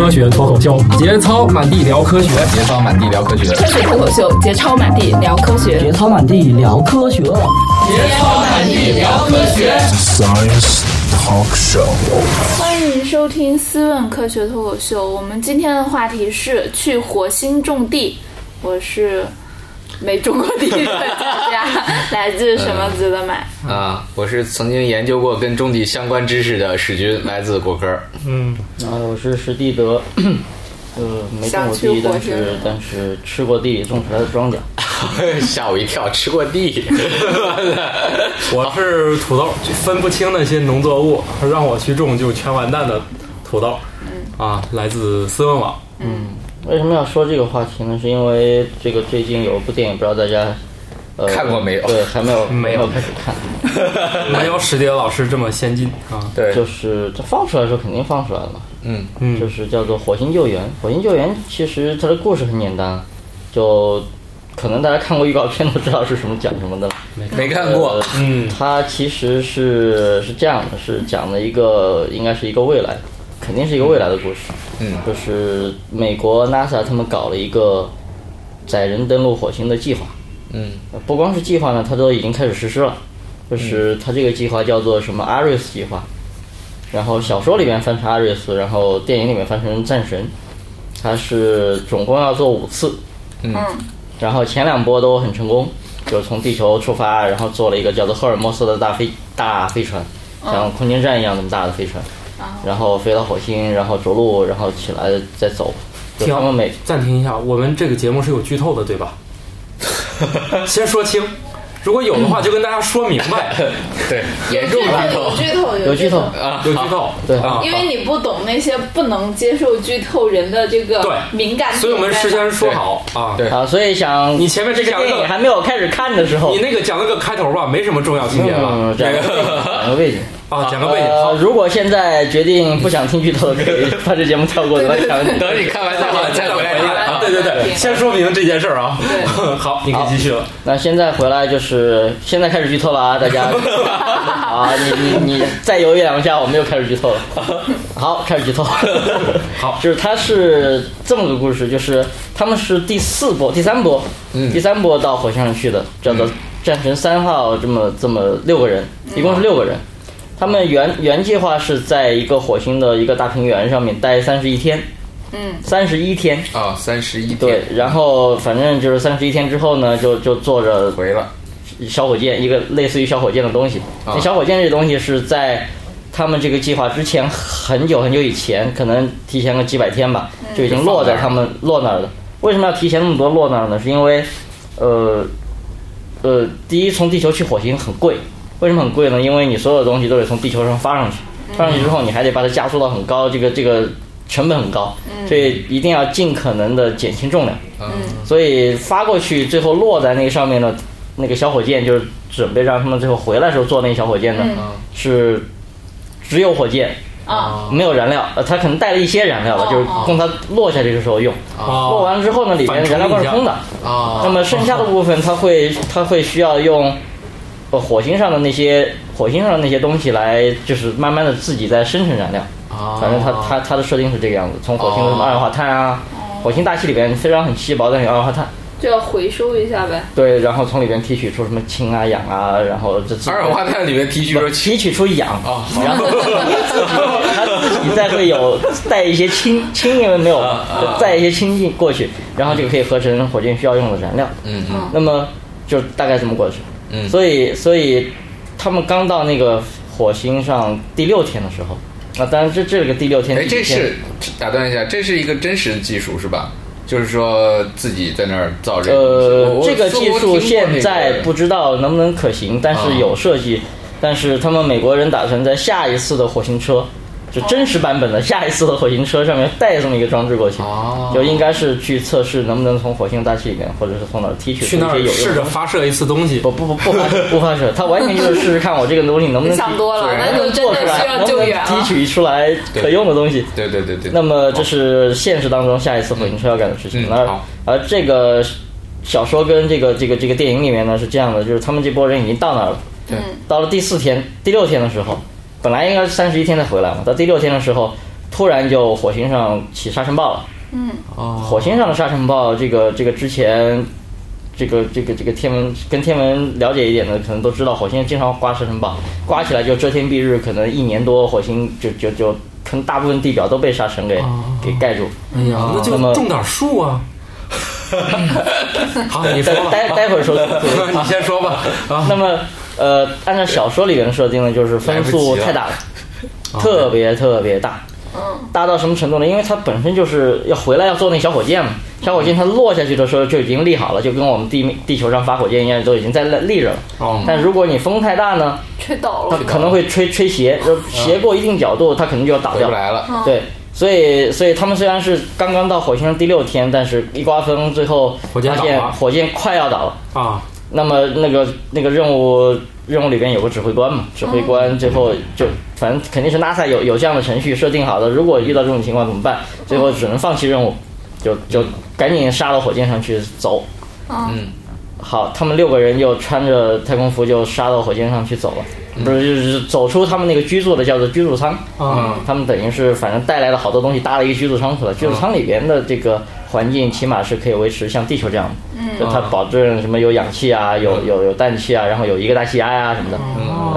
科学脱口秀，节操满地聊科学，节操满地聊科学，科学脱口秀，节操满地聊科学，节操满地聊科学，节操满地聊科学。Science Talk Show，欢迎收听思问科学脱口秀。我们今天的话题是去火星种地。我是。没种过地的专家，来自什么值得买？啊，我是曾经研究过跟种地相关知识的史军，来自果壳。嗯，啊，我是史蒂德，呃，没种过地，但是但是吃过地种出来的庄稼。吓我一跳，吃过地。我是土豆，分不清那些农作物，让我去种就全完蛋的土豆。嗯，啊，来自思文网。嗯。为什么要说这个话题呢？是因为这个最近有一部电影，不知道大家呃看过没有？对，还没有 没有开始看，没有史迪老师这么先进啊。对，就是它放出来的时候肯定放出来了嘛。嗯嗯，就是叫做《火星救援》。《火星救援》其实它的故事很简单，就可能大家看过预告片都知道是什么讲什么的了。没看过。嗯，它其实是是这样的，是讲的一个应该是一个未来。肯定是一个未来的故事，嗯，就是美国 NASA 他们搞了一个载人登陆火星的计划，嗯，不光是计划呢，它都已经开始实施了，就是它这个计划叫做什么阿瑞斯计划，然后小说里面翻成阿瑞斯，然后电影里面翻成战神，它是总共要做五次，嗯，然后前两波都很成功，就是从地球出发，然后做了一个叫做赫尔墨斯的大飞大飞船，像空间站一样那么大的飞船。然后飞到火星，然后着陆，然后起来再走。他们每暂停一下，我们这个节目是有剧透的，对吧？先说清，如果有的话，就跟大家说明白。对，严重剧透，剧透，有剧透啊，有剧透。对，因为你不懂那些不能接受剧透人的这个敏感，所以我们事先说好啊。对啊，所以想你前面这个电影还没有开始看的时候，你那个讲了个开头吧，没什么重要情节吧？讲个背景。啊，讲个背景。好如果现在决定不想听剧透的，可以把这节目跳过。等你看完再再回来啊！对对对，先说明这件事儿啊。好，你可以继续了。那现在回来就是现在开始剧透了啊，大家。啊，你你你再犹豫两下，我们又开始剧透了。好，开始剧透。好，就是它是这么个故事，就是他们是第四波、第三波，嗯，第三波到火星上去的，叫做战神三号，这么这么六个人，一共是六个人。他们原原计划是在一个火星的一个大平原上面待三十一天，嗯，三十一天啊，三十一天，对，然后反正就是三十一天之后呢，就就坐着回了小火箭，一个类似于小火箭的东西。那小火箭这东西是在他们这个计划之前很久很久以前，可能提前个几百天吧，就已经落在他们落那儿了。为什么要提前那么多落那儿呢？是因为，呃，呃，第一，从地球去火星很贵。为什么很贵呢？因为你所有的东西都得从地球上发上去，发上去之后你还得把它加速到很高，这个这个成本很高，所以一定要尽可能的减轻重量。所以发过去最后落在那上面的那个小火箭，就是准备让他们最后回来时候坐那个小火箭的，是只有火箭啊，没有燃料。呃，它可能带了一些燃料吧，就是供它落下去的时候用。落完了之后呢，里面燃料罐是空的。啊，那么剩下的部分，它会它会需要用。呃，火星上的那些火星上的那些东西来，就是慢慢的自己在生成燃料。啊，反正它它它的设定是这个样子，从火星的二氧化碳啊，火星大气里边虽然很稀薄但有二氧化碳，就要回收一下呗。对，然后从里边提取出什么氢啊、氧啊，然后这二氧化碳里面提取出提取出氧。啊，然后它 自己再会有带一些氢，氢因为没有带一些氢进过去，然后就可以合成火箭需要用的燃料。嗯嗯，那么就大概这么过去。嗯，所以所以他们刚到那个火星上第六天的时候，啊，当然这这个第六天，哎，这是打断一下，这是一个真实的技术是吧？就是说自己在那儿造这个。呃，这个技术现在不知道能不能可行，但是有设计，但是他们美国人打算在下一次的火星车。就真实版本的下一次的火星车上面带这么一个装置过去，就应该是去测试能不能从火星大气里面，或者是从哪儿提取去那儿试着发射一次东西。不不不不发射不发射，它完全就是试试看我这个东西能不能想多了，能不能做出来，能不能提取出来可用的东西。对对对对。那么这是现实当中下一次火星车要干的事情。而而这个小说跟这个这个这个电影里面呢是这样的，就是他们这波人已经到那儿了。对。到了第四天、第六天的时候。本来应该是三十一天才回来嘛，到第六天的时候，突然就火星上起沙尘暴了。嗯，哦，火星上的沙尘暴，这个这个之前，这个这个这个天文跟天文了解一点的，可能都知道，火星经常刮沙尘暴，刮起来就遮天蔽日，可能一年多，火星就就就可能大部分地表都被沙尘给、给盖住。哎呀，那就种点树啊。好，你说待待会儿说。你先说吧。啊，那么呃，按照小说里面的设定呢，就是风速太大了，特别特别大。嗯，大到什么程度呢？因为它本身就是要回来要做那小火箭嘛，小火箭它落下去的时候就已经立好了，就跟我们地面地球上发火箭一样，都已经在立着了。哦，但如果你风太大呢，吹倒了。它可能会吹吹斜，就斜过一定角度，它可能就要倒掉。来了。对，所以所以他们虽然是刚刚到火星上第六天，但是一刮风，最后火箭发现倒了火箭快要倒了。啊，那么那个那个任务任务里边有个指挥官嘛，指挥官最后就反正肯定是 NASA 有有这样的程序设定好的，如果遇到这种情况怎么办？最后只能放弃任务，就就赶紧杀到火箭上去走。嗯，好，他们六个人就穿着太空服就杀到火箭上去走了，不是就是走出他们那个居住的叫做居住舱。嗯，他们等于是反正带来了好多东西，搭了一个居住舱出来。居住舱里边的这个环境起码是可以维持像地球这样的，嗯，就它保证什么有氧气啊，有有有氮气啊，然后有一个大气压呀、什么的，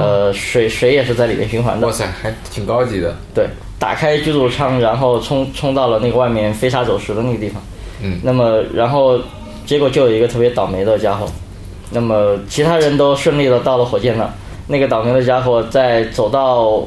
呃，水水也是在里面循环的。哇。塞，还挺高级的。对，打开居住舱，然后冲冲到了那个外面飞沙走石的那个地方。嗯。那么然后结果就有一个特别倒霉的家伙，那么其他人都顺利的到了火箭那，那个倒霉的家伙在走到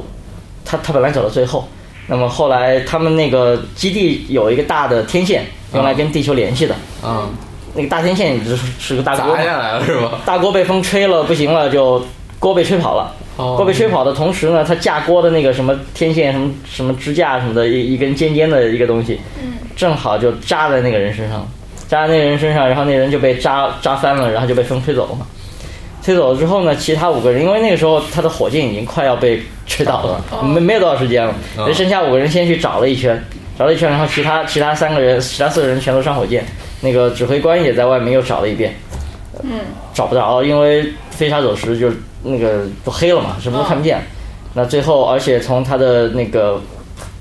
他他本来走到最后，那么后来他们那个基地有一个大的天线用来跟地球联系的，啊，那个大天线就是是个大锅砸下来了是吧？大锅被风吹了，不行了，就锅被吹跑了。哦。锅被吹跑的同时呢，它架锅的那个什么天线、什么什么支架什么的，一一根尖尖的一个东西，正好就扎在那个人身上，扎在那个人身上，然后那人就被扎扎翻了，然后就被风吹走了嘛。吹走了之后呢，其他五个人，因为那个时候他的火箭已经快要被吹倒了，没没有多少时间了，哦。那剩下五个人先去找了一圈，找了一圈，然后其他其他三个人，其他四个人全都上火箭，那个指挥官也在外面又找了一遍，嗯找不着，因为飞沙走石就那个都黑了嘛，什么都看不见。那最后，而且从他的那个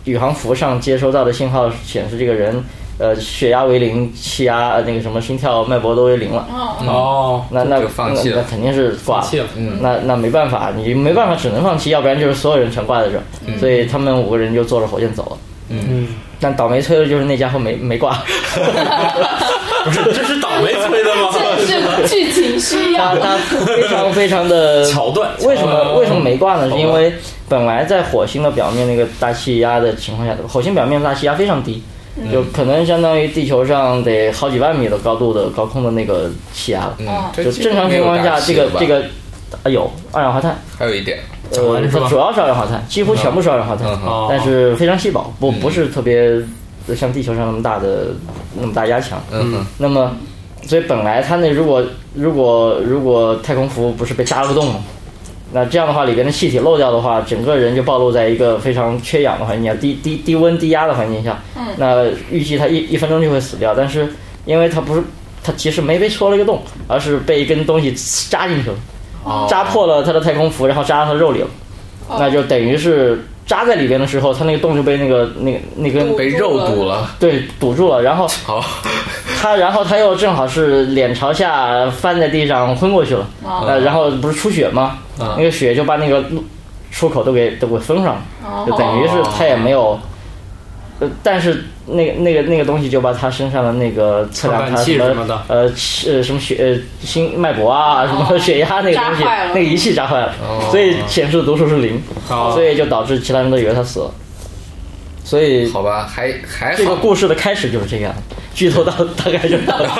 宇航服上接收到的信号显示，这个人呃血压为零，气压呃那个什么心跳脉搏都为零了。哦，那那就放弃了那那肯定是挂放弃了嗯那那没办法，你没办法，只能放弃，要不然就是所有人全挂在这儿。所以他们五个人就坐着火箭走了。嗯，但倒霉催的就是那家伙没没挂，不是，这是倒霉催的吗？这是剧情需要。非常非常的桥段为什么为什么没挂呢？是因为本来在火星的表面那个大气压的情况下，火星表面大气压非常低，就可能相当于地球上得好几万米的高度的高空的那个气压了。嗯，就正常情况下，这个这个啊有二氧化碳，还有一点，呃，是吧它主要是二氧化碳，几乎全部是二氧化碳但是非常稀薄，不不是特别像地球上那么大的那么大压强。嗯，那么，所以本来它那如果如果如果太空服不是被扎了个洞吗？那这样的话，里边的气体漏掉的话，整个人就暴露在一个非常缺氧的环境下，低低低温低压的环境下。嗯那预计他一一分钟就会死掉，但是因为他不是他其实没被戳了一个洞，而是被一根东西扎进去了，哦扎破了他的太空服，然后扎到他肉里了，那就等于是扎在里边的时候，他那个洞就被那个那个那根被肉堵了。对堵住了，然后好，他然后他又正好是脸朝下翻在地上昏过去了，哦。呃，然后不是出血吗？那个血就把那个出口都给都给封上了，就等于是他也没有，呃，但是那个那个那个东西就把他身上的那个测量他什什么的呃气呃什么血呃心脉搏啊什么血压那个东西扎坏了那个仪器扎坏了，哦所以显示的读数是零，哦所以就导致其他人都以为他死了，所以好吧，还还这个好。故事的开始就是这样，剧透到 大概就到了。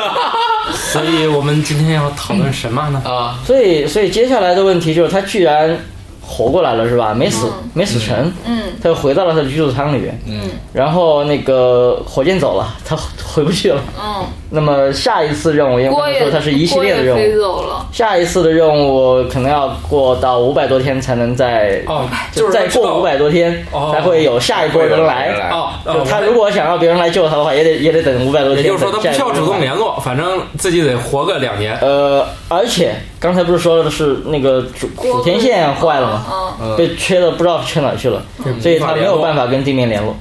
所以我们今天要讨论什么呢？啊，所以，所以接下来的问题就是他居然活过来了，是吧？没死，没死成，嗯他又回到了他的居住舱里边。嗯，然后那个火箭走了，他回不去了。嗯，那么下一次任务，因为刚才锅也说它是一系列的任务，走了。下一次的任务可能要过到五百多天才能再哦，就是再过五百多天哦才会有下一波人来。哦，就他如果想要别人来救他的话，也得也得等五百多天。也就是说他不需要主动。联络，反正自己得活个两年。呃，而且刚才不是说的是那个主主天线坏了吗？嗯被缺的不知道缺哪去了，所以他没有办法跟地面联络。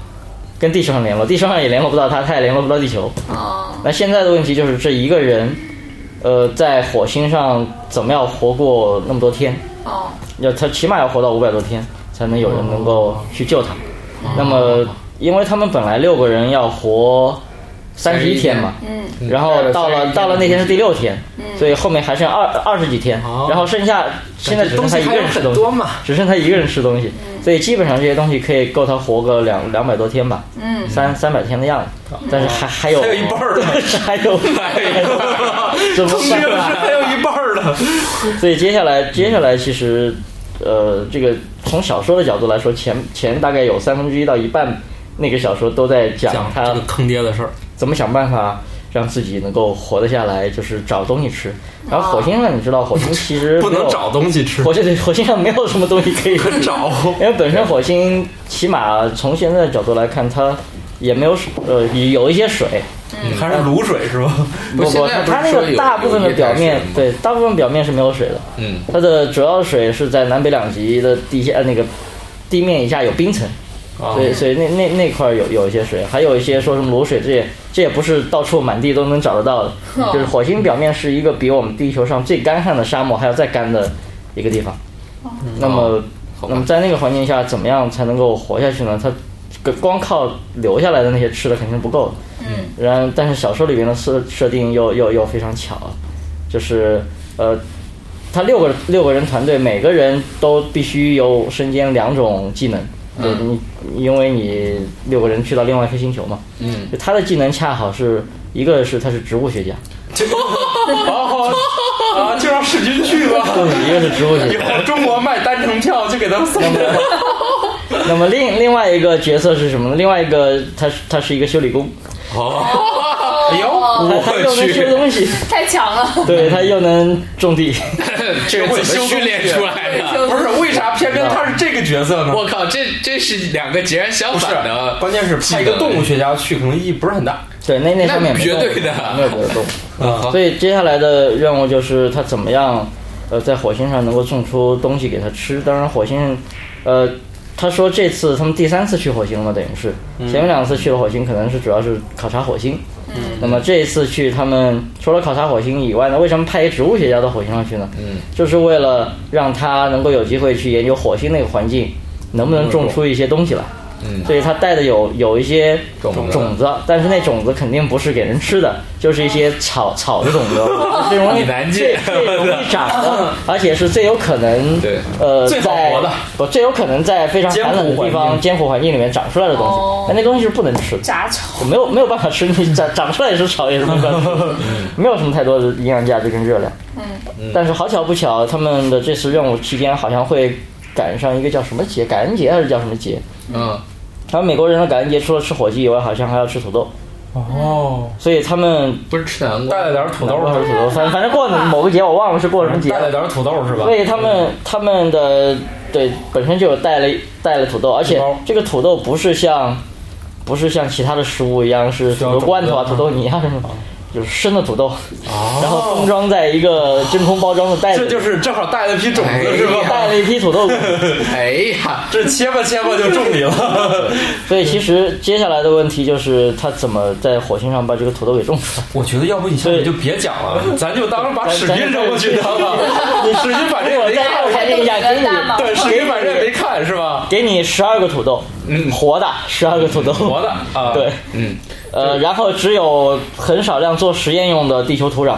跟地球上联络，地球上也联络不到他，他也联络不到地球。哦，那现在的问题就是这一个人，呃，在火星上怎么样活过那么多天？哦，要他起码要活到五百多天，才能有人能够去救他。那么，因为他们本来六个人要活三十一天嘛，嗯，然后到了到了那天是第六天，所以后面还剩二二十几天。哦，然后剩下现在只剩他一个人吃东西，嘛。只剩他一个人吃东西，所以基本上这些东西可以够他活个两两百多天吧，嗯，三三百天的样子。但是还还有还有一半儿呢 还有 怎么这办个是还有一半儿的。所以接下来接下来其实，呃，这个从小说的角度来说，前前大概有三分之一到一半那个小说都在讲他讲这个坑爹的事儿，怎么想办法让自己能够活得下来，就是找东西吃。然后火星上，你知道火星其实 不能找东西吃，火星对火星上没有什么东西可以找。因为本身火星起码从现在的角度来看，它也没有水，呃，有一些水，还是卤水是吧？不不，它它那个大部分的表面，对，大部分表面是没有水的。嗯，它的主要水是在南北两极的地下呃那个地面以下有冰层，啊所以所以那那那块儿有有一些水，还有一些说什么卤水，这也这也不是到处满地都能找得到的。就是火星表面是一个比我们地球上最干旱的沙漠还要再干的一个地方。那么那么在那个环境下，怎么样才能够活下去呢？它光靠留下来的那些吃的肯定不够的。嗯，然但是小说里面的设设定又又又非常巧，就是呃，他六个六个人团队，每个人都必须有身兼两种技能。对你，因为你六个人去到另外一颗星球嘛，嗯，他的技能恰好是一个是他是植物学家，哦 啊，就让世军去吧。一个是植物学以家。后中国卖单程票就给他送的。那么 另另外一个角色是什么呢？另外一个他是他是一个修理工，哦，哎呦，他他又能修去东西，太强了，对他又能种地，这个怎么训练出来的？不是为啥偏偏他是这个角色呢？我靠，这这是两个截然相反的，，关键是派一个动物学家去，可能意义不是很大。对那那上面绝对的没有别的动物。啊所以接下来的任务就是他怎么样，呃，在火星上能够种出东西给他吃。当然，火星，呃，他说这次他们第三次去火星了，等于是前面两次去了火星，可能是主要是考察火星。嗯，那么这一次去，他们除了考察火星以外呢，为什么派一个植物学家到火星上去呢？嗯，就是为了让他能够有机会去研究火星那个环境能不能种出一些东西来。嗯所以它带的有有一些种子。种子，但是那种子肯定不是给人吃的，就是一些草草的种子，最容易很难最见。最容易长的，而且是最有可能对。呃最好在活的。不最有可能在非常艰苦寒冷的地方艰苦环境。里面长出来的东西哦，但那东西是不能吃的。杂草，没有没有办法吃，你长长出来也是草，也是没办法吃，没有什么太多的营养价值跟热量。嗯，但是好巧不巧，他们的这次任务期间好像会赶上一个叫什么节，感恩节还是叫什么节？嗯，他们美国人的感恩节除了吃火鸡以外，好像还要吃土豆，哦，所以他们不是吃南瓜。带，了点土豆还，是土豆，反反正过了某个节，我忘了是过什么节了。带了点土豆是吧？所？以他们他们的对本身就有带了带了土豆，而且这个土豆不是像不是像其他的食物一样是土豆罐头啊、土豆泥啊什么，就是生的土豆，然后封装在一个真空包装的袋子里，这就是正好带了一批种子是吧？带了一批土豆。哎呀，这切吧切吧就种你了。所以其实接下来的问题就是他怎么在火星上把这个土豆给种出来。我觉得要不你下面就别讲了，咱就当把史军扔过去得了。你史军反正也没再看，看一下，给你对，史军把这个没看是吧？给你十二个土豆，嗯。活的十二个土豆，活的啊，对，嗯。呃，然后只有很少量做实验用的地球土壤，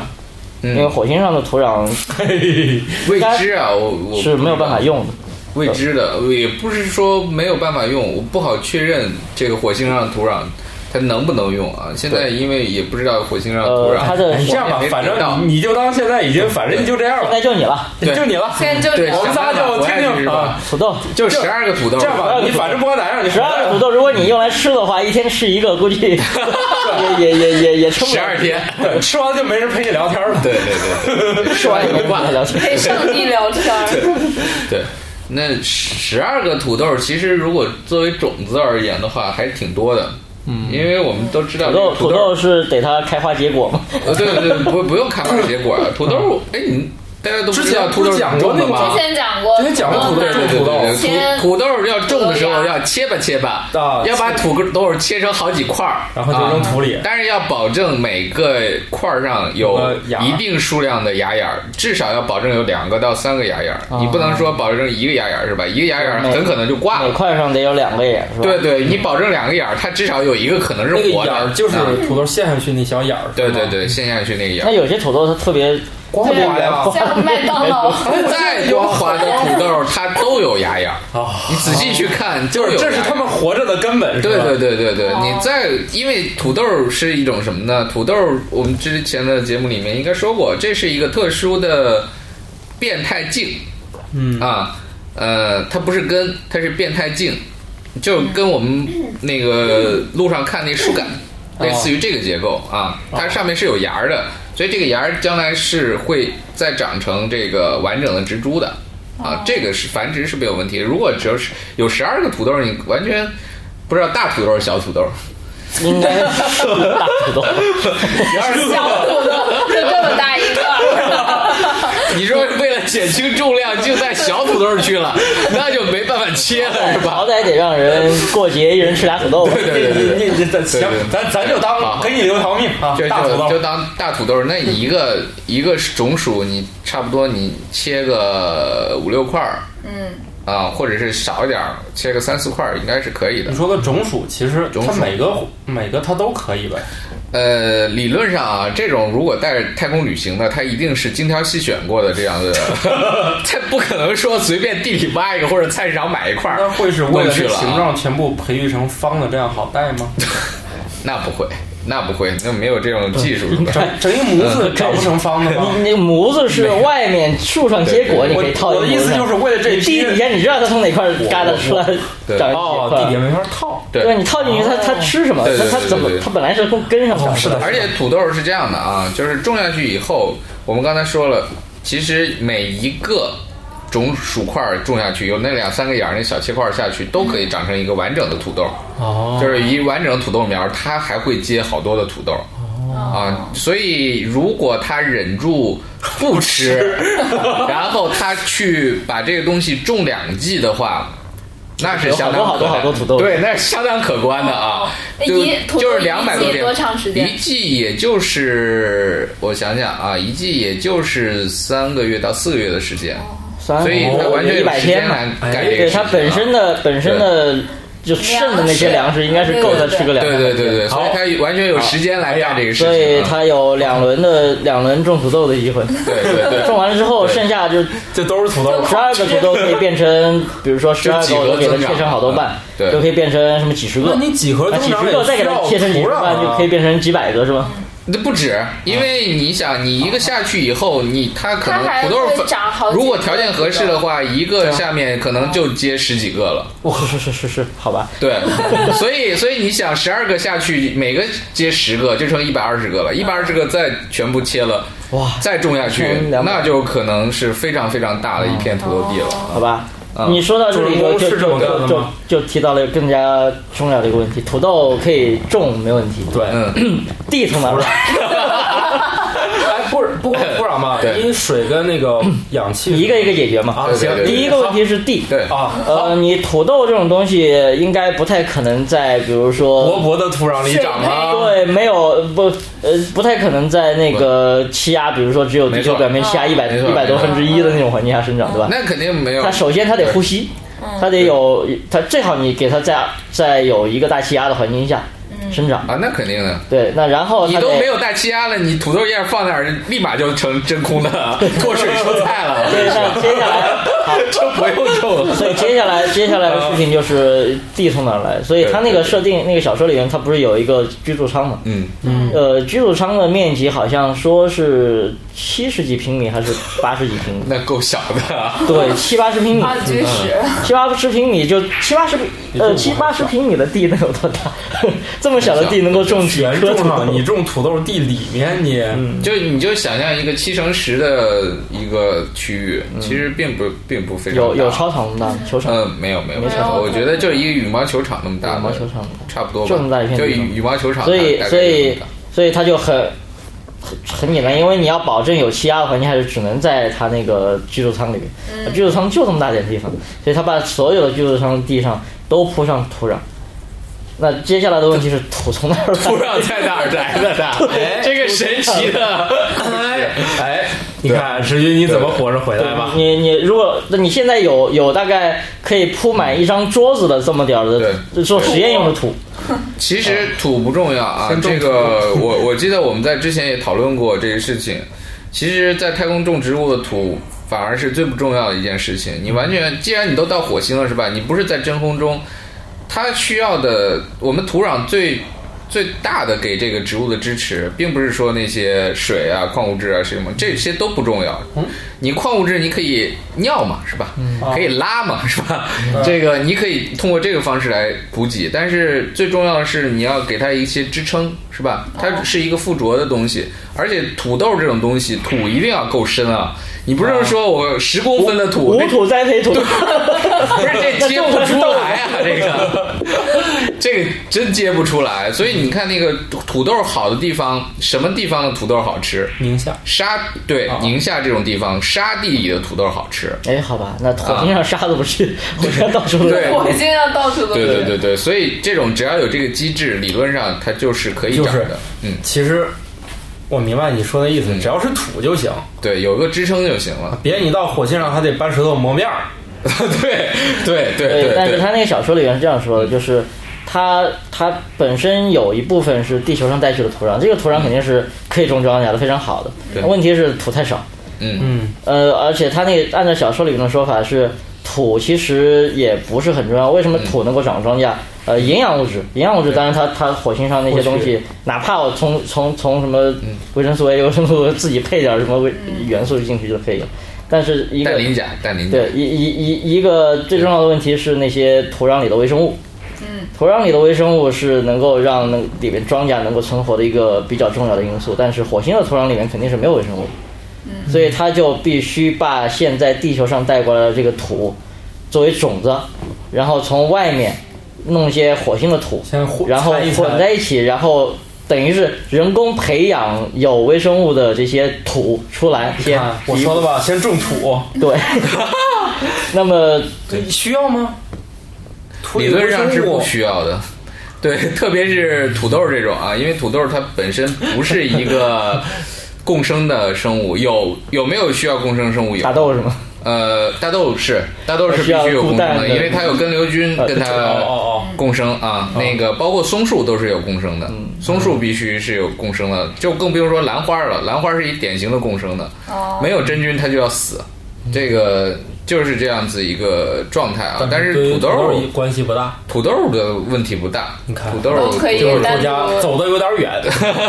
因为嗯，火星上的土壤嘿，未知啊，我我是没有办法用的。未知的，也不是说没有办法用，我不好确认这个火星上的土壤它能不能用啊。现在因为也不知道火星上的土壤，这样吧反正你你就当现在已经，反正就这样现吧，在就你了，对就你了。现在就对我们仨就听听啊。土豆。就十二个土豆，这样吧，你反正不管咋样，你十二个土豆，如果你用来吃的话，一天吃一个，估计 也也也也也撑不了十二天，吃完就没人陪你聊天了。对对对对，吃完也没办法聊天。陪上帝聊天 儿，对，那十二个土豆，其实如果作为种子而言的话，还是挺多的。嗯，因为我们都知道土豆土豆，是得它开花结果嘛？呃，对对对，不不用开花结果啊。土豆，哎，你大家都之知道土豆讲过那个种的吗？之前讲过，之前讲过土豆嗯种土豆土土豆要种的时候要切吧切吧，啊要把土豆切成好几块儿，然后就扔土里啊但是要保证每个块儿上有一定数量的芽眼儿，至少要保证有两个到三个芽眼儿。你不能说保证一个芽眼儿是吧？一个芽眼儿很可能就挂了每。块上得有两个眼，是吧？对对，你保证两个眼儿，它至少有一个可能是那个活的，眼儿就是啊土豆陷下去那小眼儿，对对，对，陷下去那个眼那。有些土豆它特别光滑呀，像麦当劳，再光滑的土豆，它都有芽眼儿。啊，你仔细去看，就是这是他们活着的根本，对对对对对，你在因为土豆是一种什么呢？土豆我们之前的节目里面应该说过，这是一个特殊的变态茎嗯。啊，呃，它不是根，它是变态茎，就跟我们那个路上看那树干，类似于这个结构啊，它上面是有芽儿的，所以这个芽儿将来是会再长成这个完整的植株的。啊，这个是繁殖是没有问题。如果只有十有十二个土豆，你完全不知道大土豆是小土豆。应该是大土豆。小土豆就这么大一个，你说 为了减轻重量，就带小土豆去了，那就没办法切了，是吧？好歹得让人过节一人吃俩土豆吧。对对对对你你咱行咱咱就当给你留条命啊就，大土豆就就当大土豆，那一个一个种薯，你差不多你切个五六块儿，嗯，啊，或者是少一点儿，切个三四块儿，应该是可以的你。说的种薯，其实它每个每个它都可以呗。呃，理论上啊，这种如果带太空旅行的，它一定是精挑细选过的这样的，它不可能说随便地里挖一个或者菜市场买一块儿那会是为了形状全部培育成方的，这样好带吗？那不会，那不会，那没有这种技术。整 整一模子长不成方的吗？你那模子是外面树上结果，你可以套一我的意思就是为了这你地底下你知道它从哪块疙瘩出来对长哦，几块地底下没法套。对对你套进去，它它吃什么？它它怎么它本来是从根上长哦是的而且土豆是这样的啊，就是种下去以后，我们刚才说了，其实每一个种薯块种下去，有那两三个眼儿，那小切块下去，都可以长成一个完整的土豆。哦就是一完整的土豆苗，它还会结好多的土豆。啊，所以如果他忍住不吃，然后他去把这个东西种两季的话，那是相当有好多可好多土豆对，那是相当可观的啊。一就是两百多天，多长时间一季也就是我想想啊，一季也就是三个月到四个月的时间，三所以它完全一有时间百天嘛。对它。本身的本身的就剩的那些粮食，应该是够他吃个两对对对对，所以他完全有时间来干这个事情啊。所以他有两轮的两轮种土豆的机会。对对对，种完了之后，剩下就这都是土豆。十二个土豆可以变成，比如说十二个，我给它切成好多瓣，对就可以变成什么几十个。那你几何那几增长也十个再给它切成几十土壤半，就可以啊。变成几百个，是吧？那不止，因为你想，你一个下去以后，你它可能土豆如果条件合适的话，一个下面可能就接十几个了。是是是是是，好吧。对，所以所以你想，十二个下去，每个接十个，就成一百二十个了。一百二十个再全部切了，哇，再种下去那就可能是非常非常大的一片土豆地了。好吧。嗯你说到这里就就就就就提到了更加重要的一个问题：土豆可以种没问题，对，嗯，地从哪儿来？土壤嘛，因为水跟那个氧气一个一个解决嘛。啊，行第一个问题是地，对啊，呃，你土豆这种东西应该不太可能在，比如说薄薄的土壤里长啊，对，没有不呃，不太可能在那个气压，比如说只有地没错球表面气压一百一百多分之一的那种环境下生长，对吧？那肯定没有。它首先它得呼吸，它得有它最好你给它在在有一个大气压的环境下生长，啊，那肯定的。对，那然后你都没有大气压了，你土豆叶放那儿，立马就成真空的 脱水蔬菜了。对，那接下来好。就不用种了。所以接下来接下来的事情就是地从哪儿来，所以他那个设定那个小说里面，它不是有一个居住舱嘛？嗯嗯，呃，居住舱的面积好像说是七十几平米还是八十几平米？那够小的啊。对，七八十平米，八居室，七八十平米就七八十平呃七八十平米的地能有多大？这么小的地能够种几全种棵土豆，你种土豆地里面你，就你就想象一个七乘十的一个区域，其实并不并不非常大有有操场那么大吗？球场？嗯，没有没有没我觉得就一个羽毛球场那么大，羽毛球场差不多吧，这么大一片就地方。羽羽毛球场所以所以所以它就很很简单，因为你要保证有气压的环境，还是只能在它那个居住舱里面。嗯。居住舱就这么大点地方，所以他把所有的居住舱地上都铺上土壤。那接下来的问题是土从哪儿来？土壤在哪儿来的呢？这个神奇的，哎哎，你看石军你怎么活着回来吧？你你如果那你现在有有大概可以铺满一张桌子的这么点儿的做实验用的土，其实土不重要啊，这个我我记得我们在之前也讨论过这个事情。其实，在太空种植物的土反而是最不重要的一件事情。你完全，既然你都到火星了，是吧？你不是在真空中，它需要的我们土壤最最大的给这个植物的支持，并不是说那些水啊、矿物质啊什么，这些都不重要。你矿物质你可以尿嘛，是吧？可以拉嘛，是吧？这个你可以通过这个方式来补给，但是最重要的是你要给它一些支撑，是吧？它是一个附着的东西，而且土豆这种东西，土一定要够深啊！你不是说我十公分的土，无土栽培土，不是这接不出来啊，这个 这个真接不出来。所以你看那个土土豆好的地方，什么地方的土豆好吃？宁夏沙对啊宁夏这种地方，沙地里的土豆好吃。哎，好吧，那火星上沙子不是火星上到处都对火星上到处都对是。对对对，所以这种只要有这个机制，理论上它就是可以长的。嗯，其实我明白你说的意思，只要是土就行，对，有个支撑就行了。别你到火星上还得搬石头磨面儿。对对对但是他那个小说里面是这样说的，就是它它本身有一部分是地球上带去的土壤，这个土壤肯定是可以种庄稼的，非常好的。对问题是土太少，嗯嗯，呃，而且他那个按照小说里面的说法是，土其实也不是很重要。为什么土能够长庄稼？呃，营养物质，营养物质，当然它它火星上那些东西，哪怕我从从从什么维生素 A、维生素自己配点儿什么维元素进去就可以了。但是一个氮磷钾，氮磷钾。对，一一一一个最重要的问题是那些土壤里的微生物。嗯，土壤里的微生物是能够让那里面庄稼能够存活的一个比较重要的因素，但是火星的土壤里面肯定是没有微生物。嗯，所以它就必须把现在地球上带过来的这个土作为种子，然后从外面弄一些火星的土先混，然后混在一起，然后等于是人工培养有微生物的这些土出来。先看我说的吧，先种土，对。那么需要吗？理论上是不需要的。对，特别是土豆这种啊，因为土豆它本身不是一个共生的生物，有有没有需要共生生物？有大豆是吗？呃，大豆是大豆是必须有共生的，因为它有根瘤菌啊跟它哦哦哦共生啊。那个包括松树都是有共生的，松树必须是有共生的，就更不用说兰花了。兰花是一典型的共生的，没有真菌它就要死，这个就是这样子一个状态啊。但是土豆豆关系不大。土豆的问题不大，你看土豆都可以就是单独作家走的有点远，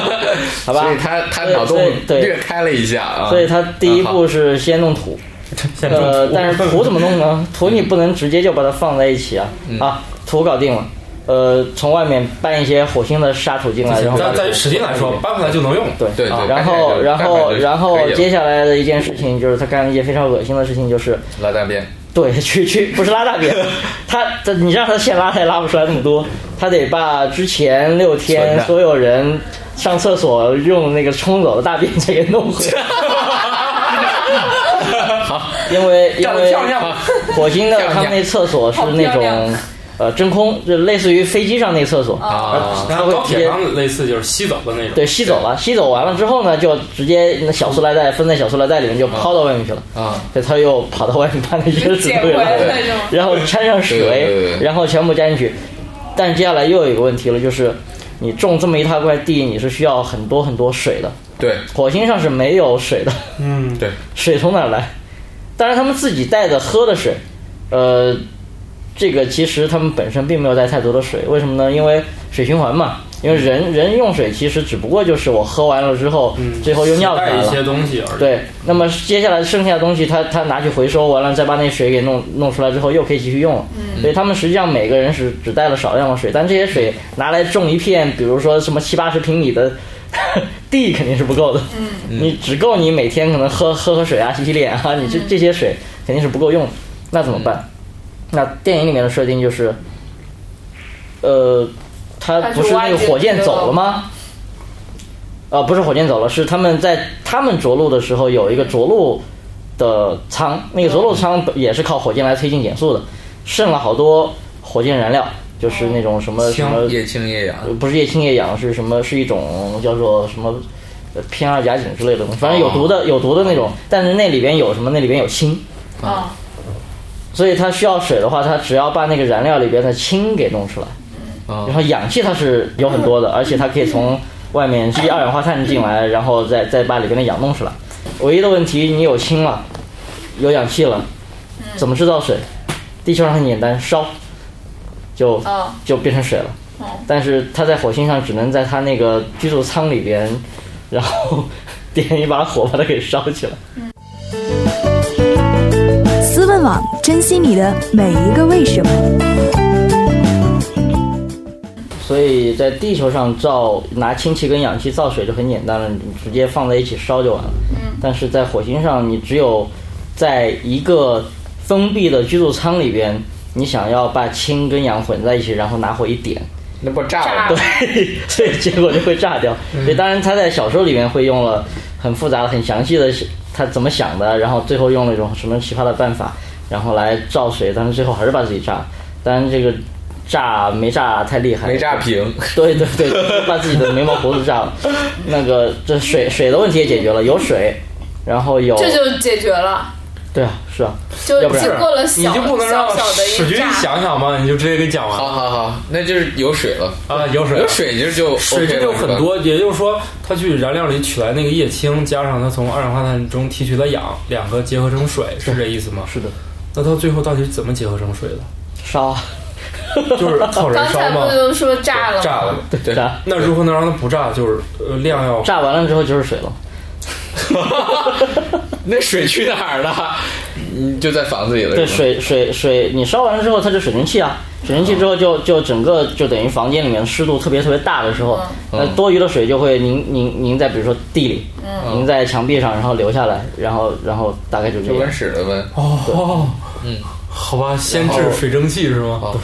好吧所以他他对脑洞对对略开了一下啊。所以它第一步是先弄土，呃，土但是土怎么弄呢？土你不能直接就把它放在一起啊嗯啊，土搞定了，呃，从外面搬一些火星的沙土进来，然后把它咱咱实际来说，搬回来就能用。对对对啊然后然后然后接下来的一件事情就是他干了一件非常恶心的事情，就是拉大便，对，去去不是拉大便，他他你让他现拉他也拉不出来那么多，他得把之前六天所有人上厕所用那个冲走的大便再给弄回来。好，因为因为 火星的漂亮。他们那厕所是那种 呃真空，就类似于飞机上那厕所，啊。它会高铁直接上类似就是吸走的那种。对吸走了，吸走完了之后呢，就直接那小塑料袋分在小塑料袋里面就抛到外面去了。啊，所以他又跑到外面把那些石头给拉回来捡回来是吗然后掺上水，然后全部加进去。但接下来又有一个问题了，就是你种这么一大块地，你是需要很多很多水的。对。火星上是没有水的，嗯，对，水从哪儿来？当然，他们自己带的喝的水，呃，这个其实他们本身并没有带太多的水，为什么呢？因为水循环嘛。因为人人用水其实只不过就是我喝完了之后，最后又尿出来了。带一些东西而已。对，那么接下来剩下的东西，他他拿去回收完了，再把那水给弄弄出来之后，又可以继续用了。所以他们实际上每个人是只带了少量的水，但这些水拿来种一片，比如说什么七八十平米的 地肯定是不够的。嗯，你只够你每天可能喝喝喝水啊、洗洗脸啊，你这这些水肯定是不够用的。那怎么办？那电影里面的设定就是，呃，他不是那个火箭走了吗？呃，不是火箭走了，是他们在他们着陆的时候有一个着陆的舱，那个着陆舱也是靠火箭来推进减速的，剩了好多火箭燃料，就是那种什么什么液氢液氧，呃不是液氢液氧，是什么？是一种叫做什么呃偏二甲肼之类的东西，反正有毒的有毒的那种。但是那里边有什么？那里边有氢，啊，所以它需要水的话，它只要把那个燃料里边的氢给弄出来，啊然后氧气它是有很多的，而且它可以从外面吸二氧化碳进来，然后再再把里边的氧弄出来。唯一的问题，你有氢了，有氧气了，怎么制造水？地球上很简单，烧就哦就变成水了。但是它在火星上只能在它那个居住舱里边，然后 点一把火把它给烧起来。思问网，珍惜你的每一个为什么。所以在地球上造拿氢气跟氧气造水就很简单了，你直接放在一起烧就完了。但是在火星上，你只有在一个封闭的居住舱里边，你想要把氢跟氧混在一起，然后拿火一点，那不炸炸了？对，所以结果就会炸掉。所以当然他在小说里面会用了很复杂的、很详细的他怎么想的，然后最后用了一种什么奇葩的办法，然后来造水，但是最后还是把自己炸。当然这个炸没炸太厉害，没炸平。对对对，把自己的眉毛胡子炸了。那个这水水的问题也解决了，有水，然后有这就解决了，对啊，是啊，就要不然经过了你小就不能让小小的史军。想想吗？你就直接给讲完了好好好，那就是有水了。啊，有水了有水就就水就很多，也就是说，它去燃料里取来那个液氢，加上它从二氧化碳中提取的氧，两个结合成水，是这意思吗？是的，那到最后到底是怎么结合成水的？烧啊，就是靠燃刚才烧吗不？就说炸了吗？炸了。那如何能让它不炸？就是呃量要炸完了之后就是水了。那水去哪儿了？嗯，就在房子里了。对，水水水，你烧完了之后，它就水蒸气啊，水蒸气之后就就整个就等于房间里面湿度特别特别大的时候，那多余的水就会凝凝凝在比如说地里，凝在墙壁上，然后流下来，然后然后大概就这样就跟。屎了呗。哦，嗯，好吧，先制水蒸气是吗？好，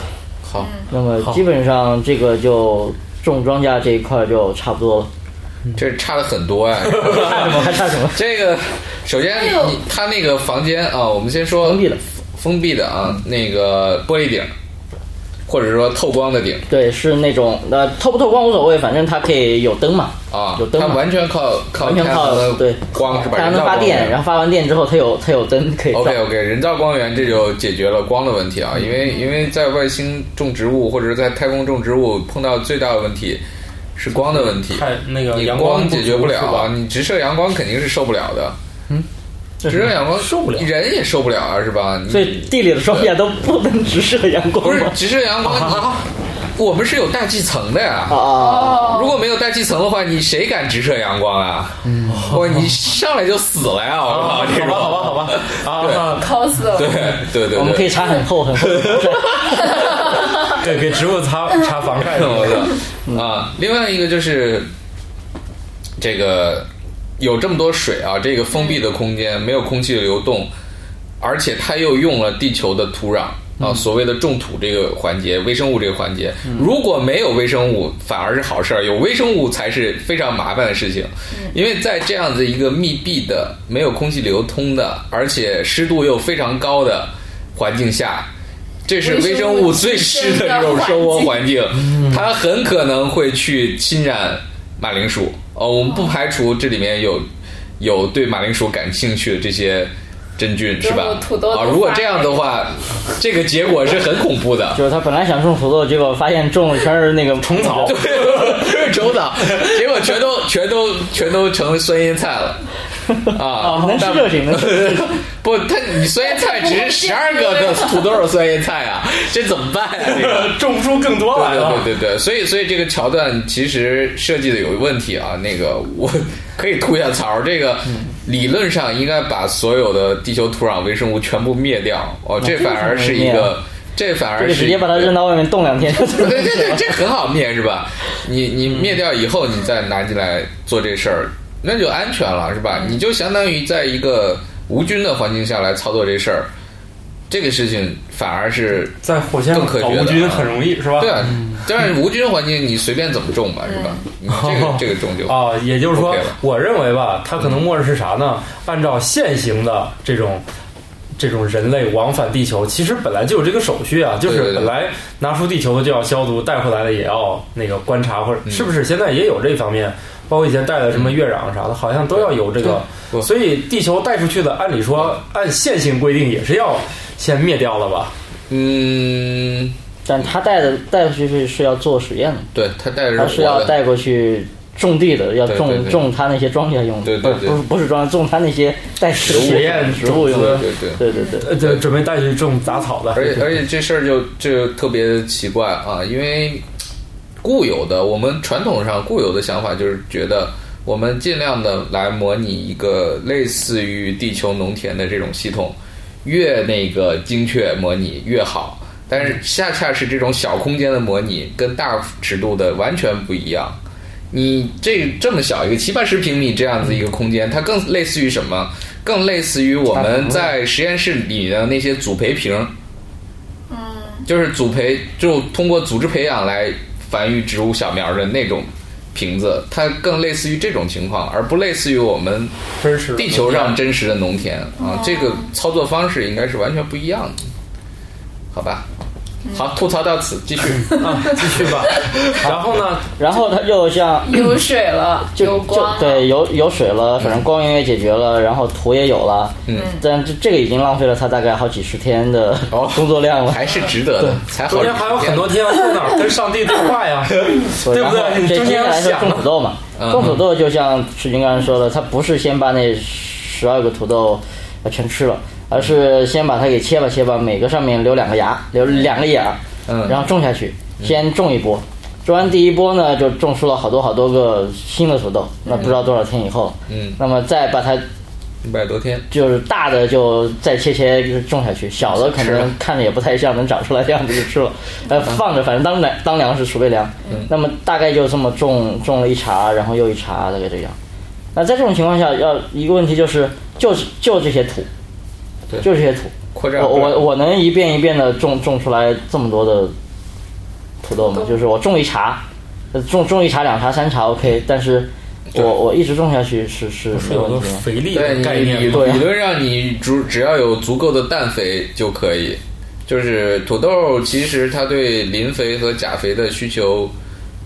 好，那么基本上这个就种庄稼这一块就差不多了。这差的很多呀。差什么？还差什么？这个首先他那个房间啊，我们先说封闭的，封闭的啊，那个玻璃顶，或者说透光的顶对，是那种呃透不透光无所谓，反正它可以有灯嘛，啊有，灯嘛它完全靠靠完全靠太阳的对光是吧？它还人能发电，然后发完电之后它有它有灯可以。OK OK，人造光源这就解决了光的问题啊，因为因为在外星种植物或者是在太空种植物碰到最大的问题是光的问题，太那个你阳光解决不了啊，你直射阳光肯定是受不了的，嗯直射阳光受不了人也受不了啊，是吧？你所以地里的庄稼都 不能直射阳光？不是直射阳光，你我们是有大气层的呀。啊啊！如果没有大气层的话，你谁敢直射阳光啊？哇，你上来就死了呀！好吧，好吧，好吧，啊，烤死了。对对对，我们可以擦很厚很厚。对，给植物擦 擦防晒什么 我的。的啊。另外一个就是这个有这么多水啊，这个封闭的空间没有空气的流动，而且它又用了地球的土壤。啊，所谓的种土这个环节，微生物这个环节，如果没有微生物，反而是好事儿；有微生物才是非常麻烦的事情。因为在这样子一个密闭的、没有空气流通的，而且湿度又非常高的环境下，这是微生物最湿的这种生活环境，它很可能会去侵染马铃薯。哦，我们不排除这里面有有对马铃薯感兴趣的这些真菌，是吧？土豆啊，如果这样的话，这个结果是很恐怖的。就是他本来想种土豆，结果发现种的全是那个虫草。对，是 虫草，结果全都全都全都成酸腌菜了。啊哦，能吃就行，能吃。不，他你酸腌菜只是十二个 的土豆酸腌菜啊，这怎么办呀、这个种不出更多来了。对对对对，所以所以这个桥段其实设计的有问题啊。那个我可以吐一下槽，这个理论上应该把所有的地球土壤微生物全部灭掉。哦，这反而是一个，这反而是这个直接把它扔到外面冻两天就对对对，这很好灭是吧？你你灭掉以后，你再拿进来做这事儿，那就安全了是吧？你就相当于在一个无菌的环境下来操作这事儿，这个事情反而是在火星更科搞无菌很容易，是吧？对啊，但是无菌环境你随便怎么种吧，是吧？你这个这个种就啊，也就是说，我认为吧，它可能默认是啥呢？按照现行的这种。这种人类往返地球，其实本来就有这个手续啊，就是本来拿出地球的就要消毒，带回来的也要那个观察，或者嗯是不是现在也有这方面？包括以前带的什么月壤啥的，好像都要有这个。所以地球带出去的，按理说按现行规定也是要先灭掉了吧？嗯，但他带的带出去是是要做实验的，对他带着他是要，带过去种地的，要种对对对种他那些庄稼用的，对对对不是不是不是庄稼，种他那些带食物实验植物用的，对对对。对对对。呃，就准备带去种杂草的。而且而且这事儿就就特别奇怪啊，因为固有的我们传统上固有的想法就是觉得我们尽量的来模拟一个类似于地球农田的这种系统，越那个精确模拟越好。但是恰恰是这种小空间的模拟跟大尺度的完全不一样。你这这么小一个七八十平米这样子一个空间，它更类似于什么？更类似于我们在实验室里的那些组培瓶。嗯就是组培，就通过组织培养来繁育植物小苗的那种瓶子，它更类似于这种情况，而不类似于我们真实的地球上真实的农田啊。这个操作方式应该是完全不一样的，好吧？好，吐槽到此，继续。啊，继续吧。然后呢，然后它就像有水了，就就有光，对有有水了，反正光源也解决了，然后土也有了，嗯，但这这个已经浪费了他大概好几十天的哦工作量了。还是值得的，才好中间还有很多天要去哪儿跟上帝对话呀，对。不对？你这中间要接下来是。种土豆嘛，嗯。种土豆就像世军刚才说的，他不是先把那十二个土豆呃全吃了，而是先把它给切吧切吧，每个上面留两个芽，留两个眼儿，嗯。然后种下去，先种一波。种完第一波呢，就种出了好多好多个新的土豆，那不知道多少天以后，嗯，那么再把它一百多天，就是大的就再切切种下去，小的可能看着也不太像能长出来的样子就吃了，呃，放着反正当粮当粮食储备粮。那么大概就这么种种了一茬，然后又一茬，大概这样。那在这种情况下，要一个问题就是，就是就这些土，对。就是些土，扩展我我我能一遍一遍的种种出来这么多的土豆吗？就是我种一茬，呃种种一茬、两茬、三茬 OK，但是我我一直种下去是是没问题的。肥力的概念，理对啊理论上你只只要有足够的氮肥就可以。就是土豆其实它对磷肥和钾肥的需求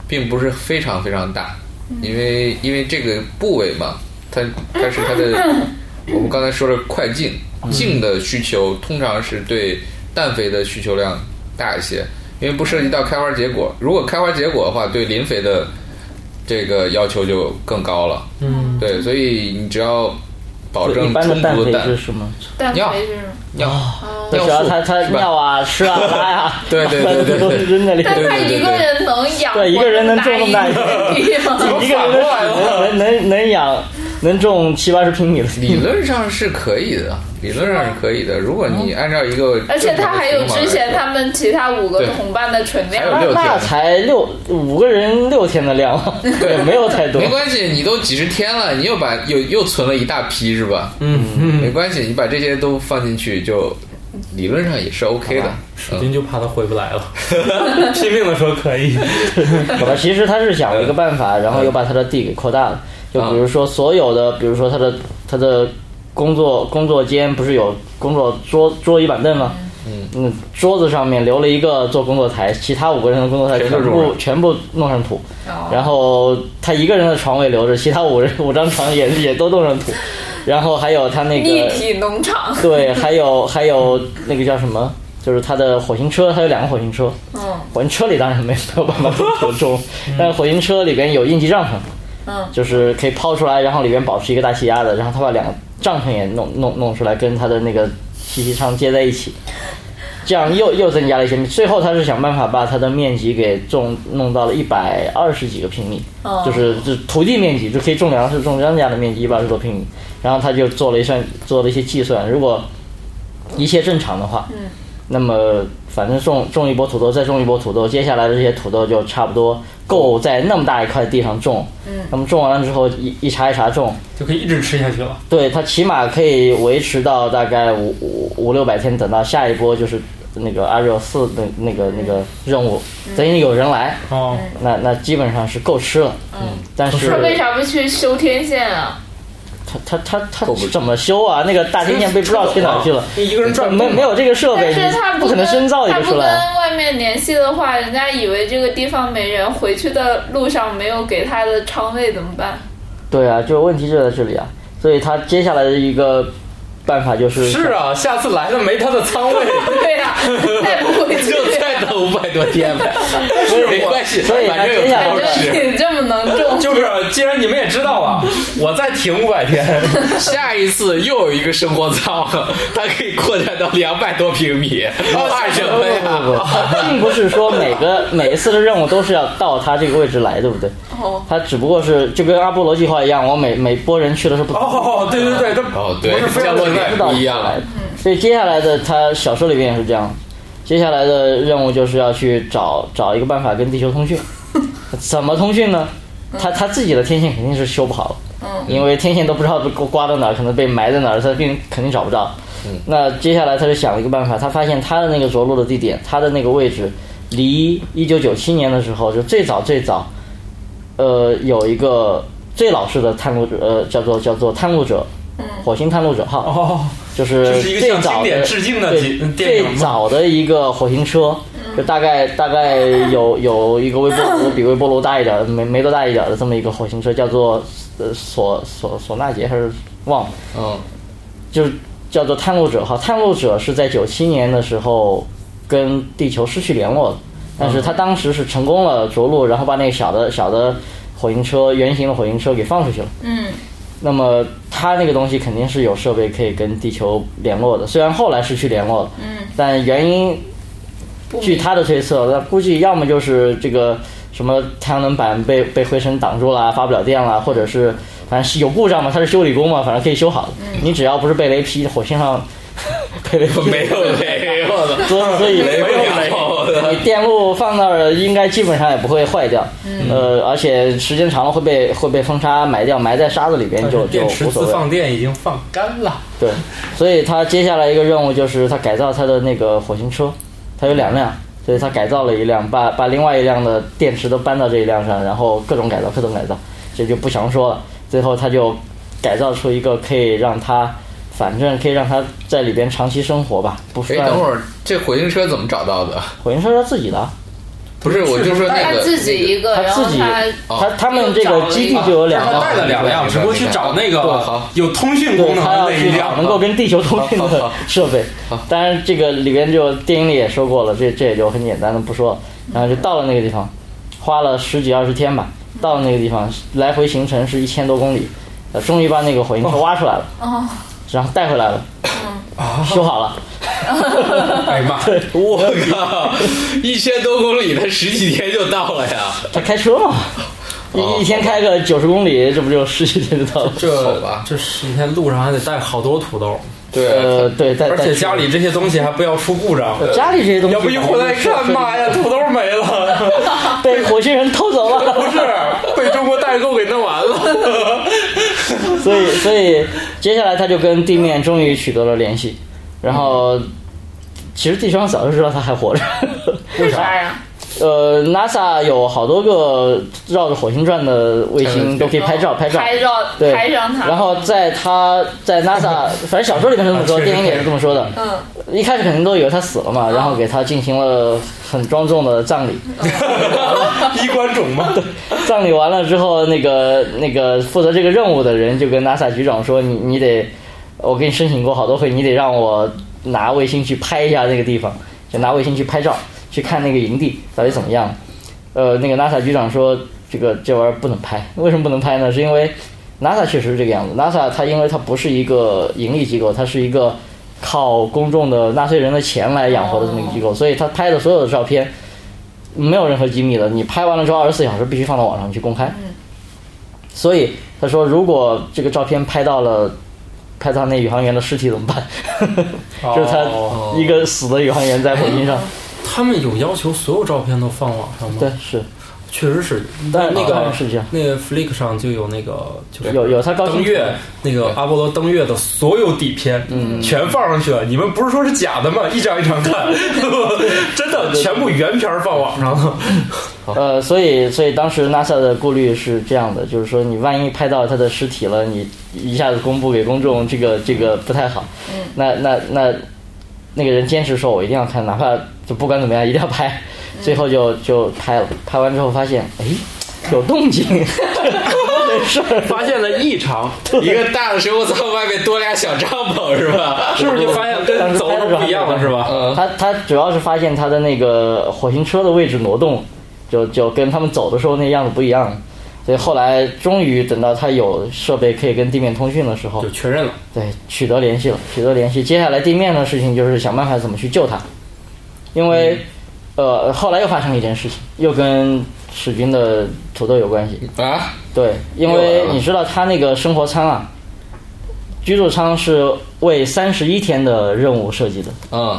并不是非常非常大，因为因为这个部位嘛，它它是它的 我们刚才说了快茎茎的需求通常是对氮肥的需求量大一些，因为不涉及到开花结果。如果开花结果的话，对磷肥的这个要求就更高了。嗯，对，所以你只要保证般的氮肥充足的氮是什么？氮尿肥是什么？尿只尿素要他他尿啊、吃啊、拉呀，对对对对对 都是扔在里但面。他一个人能养对 一个人能种那么大一个地方，一个人能能能能养能种七八十平米的地理论上是可以的，理论上是可以的。如果你按照一个，而且他还有之前他们其他五个同伴的存量还有。六那才六五个人六天的量，对 没有太多没。关系，你都几十天了，你又把又又存了一大批是吧？嗯嗯，没关系，你把这些都放进去，就理论上也是 OK 的。史军就怕他回不来了，拼命的说可以。好吧，其实他是想了一个办法，然后又把他的地给扩大了。就比如说所有的，比如说他的他的工作工作间不是有工作桌桌椅板凳吗？嗯，桌子上面留了一个做工作台，其他五个人的工作台全部全部弄上土。哦然后他一个人的床位留着，其他五人 五张床也也都弄上土。然后还有他那个立体农场，对，还有还有那个叫什么？就是他的火星车，他有两个火星车。嗯火星车里当然没没有办法种，但是火星车里边有应急帐篷，嗯，就是可以抛出来，然后里面保持一个大气压的，然后他把两个帐篷也弄弄弄出来，跟他的那个气息舱接在一起，这样又又增加了一些。最后他是想办法把它的面积给种弄到了一百二十几个平米，哦就是就土地面积就可以种粮食、种庄稼的面积一百二十多平米。然后他就做了一算，做了一些计算，如果一切正常的话，那么反正种种一波土豆，再种一波土豆，接下来的这些土豆就差不多够在那么大一块地上种。嗯，那么种完了之后，一一茬一茬种，就可以一直吃下去了。对，它起码可以维持到大概五五五六百天，等到下一波就是那个阿热四的那个那个任务，等于有人来，哦，那那基本上是够吃了。嗯，但是他为啥不去修天线啊？他他他他怎么修啊？那个大天线被不知道推哪去了。一个人转没没有这个设备，但是他不可能深造一个他不跟。外面联系的话，人家以为这个地方没人，回去的路上没有给他的仓位怎么办？对啊，就问题就在这里啊。所以他接下来的一个办法就是是啊，下次来了没他的仓位，对呀、再不回去。就再等五百多天呗，没关系，所以他反正有接下 就是既然你们也知道了，我再停五百天，下一次又有一个生活舱，它可以扩展到两百多平米，怕什么不不不？不，并不是说每个每一次的任务都是要到他这个位置来，对不对？哦，他只不过是就跟阿波罗计划一样，我每每波人去的是不同哦，对对对，他哦对不一样来的。所以接下来的他小说里面也是这样，接下来的任务就是要去找找一个办法跟地球通讯。怎么通讯呢？他他自己的天线肯定是修不好。了，嗯，因为天线都不知道被刮到哪儿，可能被埋在哪儿，他并肯定找不到。嗯。那接下来他就想了一个办法，他发现他的那个着陆的地点，他的那个位置，离一九九七年的时候就最早最早，呃，有一个最老式的探路者，呃，叫做叫做探路者，火星探路者号，哦，就是是一个向经最早最早的一个火星车，就大概大概有有一个微波炉比微波炉大一点，没没多大一点的这么一个火星车，叫做呃索索索纳杰还是忘了，嗯，就是叫做探路者哈。探路者是在九七年的时候跟地球失去联络的，但是他当时是成功了着陆，然后把那个小的小的火星车圆形的火星车给放出去了。嗯，那么它那个东西肯定是有设备可以跟地球联络的，虽然后来失去联络了，嗯，但原因不据他的推测，那估计要么就是这个什么太阳能板被被灰尘挡住了，发不了电了，或者是反正是有故障嘛，他是修理工嘛，反正可以修好的。你只要不是被雷劈，火星上 被雷劈没有没有的，所以没有没有的你电路放那儿应该基本上也不会坏掉，呃，而且时间长了会被会被风沙埋掉，埋在沙子里边就就电池自无所谓。放电已经放干了。对，所以他接下来一个任务就是他改造他的那个火星车，他有两辆，所以他改造了一辆，把把另外一辆的电池都搬到这一辆上，然后各种改造，各种改造，这就不详说了。最后他就改造出一个可以让他，反正可以让他在里边长期生活吧，不哎，算等会儿这火星车怎么找到的？火星车是自己的啊，不是，我就说那个他自己一个，他自己然后他哦。他他们这个基地就有两辆，他带了两辆，只不过去找那个有通讯功能的那一辆，能够跟地球通讯的设备。当然，这个里边就电影里也说过了，这这也就很简单的不说。了。然后就到了那个地方，花了十几二十天吧，到了那个地方，来回行程是一千多公里，呃，终于把那个火星车挖出来了，哦，然后带回来了，修好了。哎呀妈，我靠，一千多公里，他十几天就到了呀！他开车嘛，哦一一天开个九十公里，这不就十几天就到了？好这吧这十几天路上还得带好多土豆，对，呃，对，而且家里这些东西还不要出故障。家里这些东西，要不一回来一看，妈呀，土豆没了！被火星人偷走了。不是被中国代购给弄完了。所以，所以接下来他就跟地面终于取得了联系，然后其实地球上早就知道他还活着。为啥呀？呃，NASA 有好多个绕着火星转的卫星都可以拍照，拍照。拍照对，拍上它，然后在他在 NASA，反正小说里面是这么说，电影里也是这么说的。嗯，一开始肯定都以为他死了嘛，然后给他进行了很庄重的葬礼。衣冠冢吗？葬礼完了之后，那个那个负责这个任务的人就跟 NASA 局长说：“你你得，我给你申请过好多回，你得让我拿卫星去拍一下那个地方，就拿卫星去拍照，去看那个营地到底怎么样。”呃，那个 NASA 局长说：“这个这玩意儿不能拍，为什么不能拍呢？是因为 NASA 确实是这个样子。NASA 它因为它不是一个盈利机构，它是一个靠公众的纳税人的钱来养活的这么一个机构，所以它拍的所有的照片。”没有任何机密的，你拍完了之后二十四小时必须放到网上去公开。所以他说，如果这个照片拍到了拍到那宇航员的尸体怎么办？就是哦他一个死的宇航员在火星上。他们有要求所有照片都放网上吗？对，，是确实是。但那个是这样那个 Flick 上就有那个就是有有他高清登月那个阿波罗登月的所有底片，嗯，全放上去了。你们不是说是假的吗？一张一张看，真的全部原片放网上了。呃，所以所以当时 NASA 的顾虑是这样的，就是说你万一拍到他的尸体了，你一下子公布给公众，这个这个不太好。嗯，那那那那个人坚持说我一定要看，哪怕就不管怎么样一定要拍，最后就就拍了。拍完之后发现，哎，有动静，没事儿。发现了异常，一个大的生物舱外面多俩小帐篷是吧？是不是就发现跟走的不一样了，是吧？嗯，他他主要是发现他的那个火星车的位置挪动，就就跟他们走的时候那样子不一样，所以后来终于等到他有设备可以跟地面通讯的时候就，确认了。对取得联系了，取得联系。接下来地面的事情就是想办法怎么去救他，因为、呃后来又发生了一件事情，又跟史军的土豆有关系。啊，对，因为你知道他那个生活舱啊，居住舱是为三十一天的任务设计的。嗯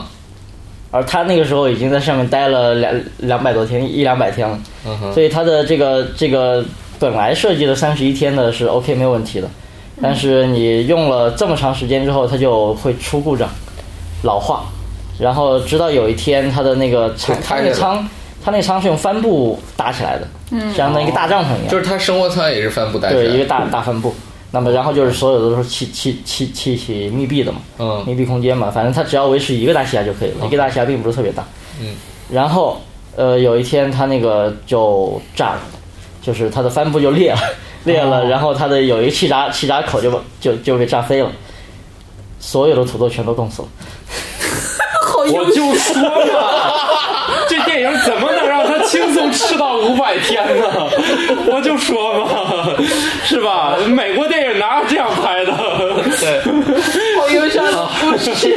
而他那个时候已经在上面待了两两百多天，一两百天了，嗯哼，所以他的这个这个本来设计的三十一天的是 OK 没有问题的，但是你用了这么长时间之后，它就会出故障，老化，然后直到有一天，它的那个仓，它就开着那个仓，它那个仓是用帆布搭起来的，嗯，相当于一个大帐篷一样，就是它生活舱也是帆布搭起来对，一个，大大帆布。那么然后就是所有的都是气气气气体密闭的嘛，嗯。密闭空间嘛，反正它只要维持一个大气压就可以了，一个大气压并不是特别大。嗯，然后呃有一天它那个就炸了，就是它的帆布就裂了，裂了，然后它的有一个气闸气闸口就把就就被炸飞了，所有的土豆全都冻死了。我就说嘛，这电影怎么能让他轻松吃到五百天呢？我就说嘛，是吧？美国电影哪有这样拍的？对，好忧伤的故事。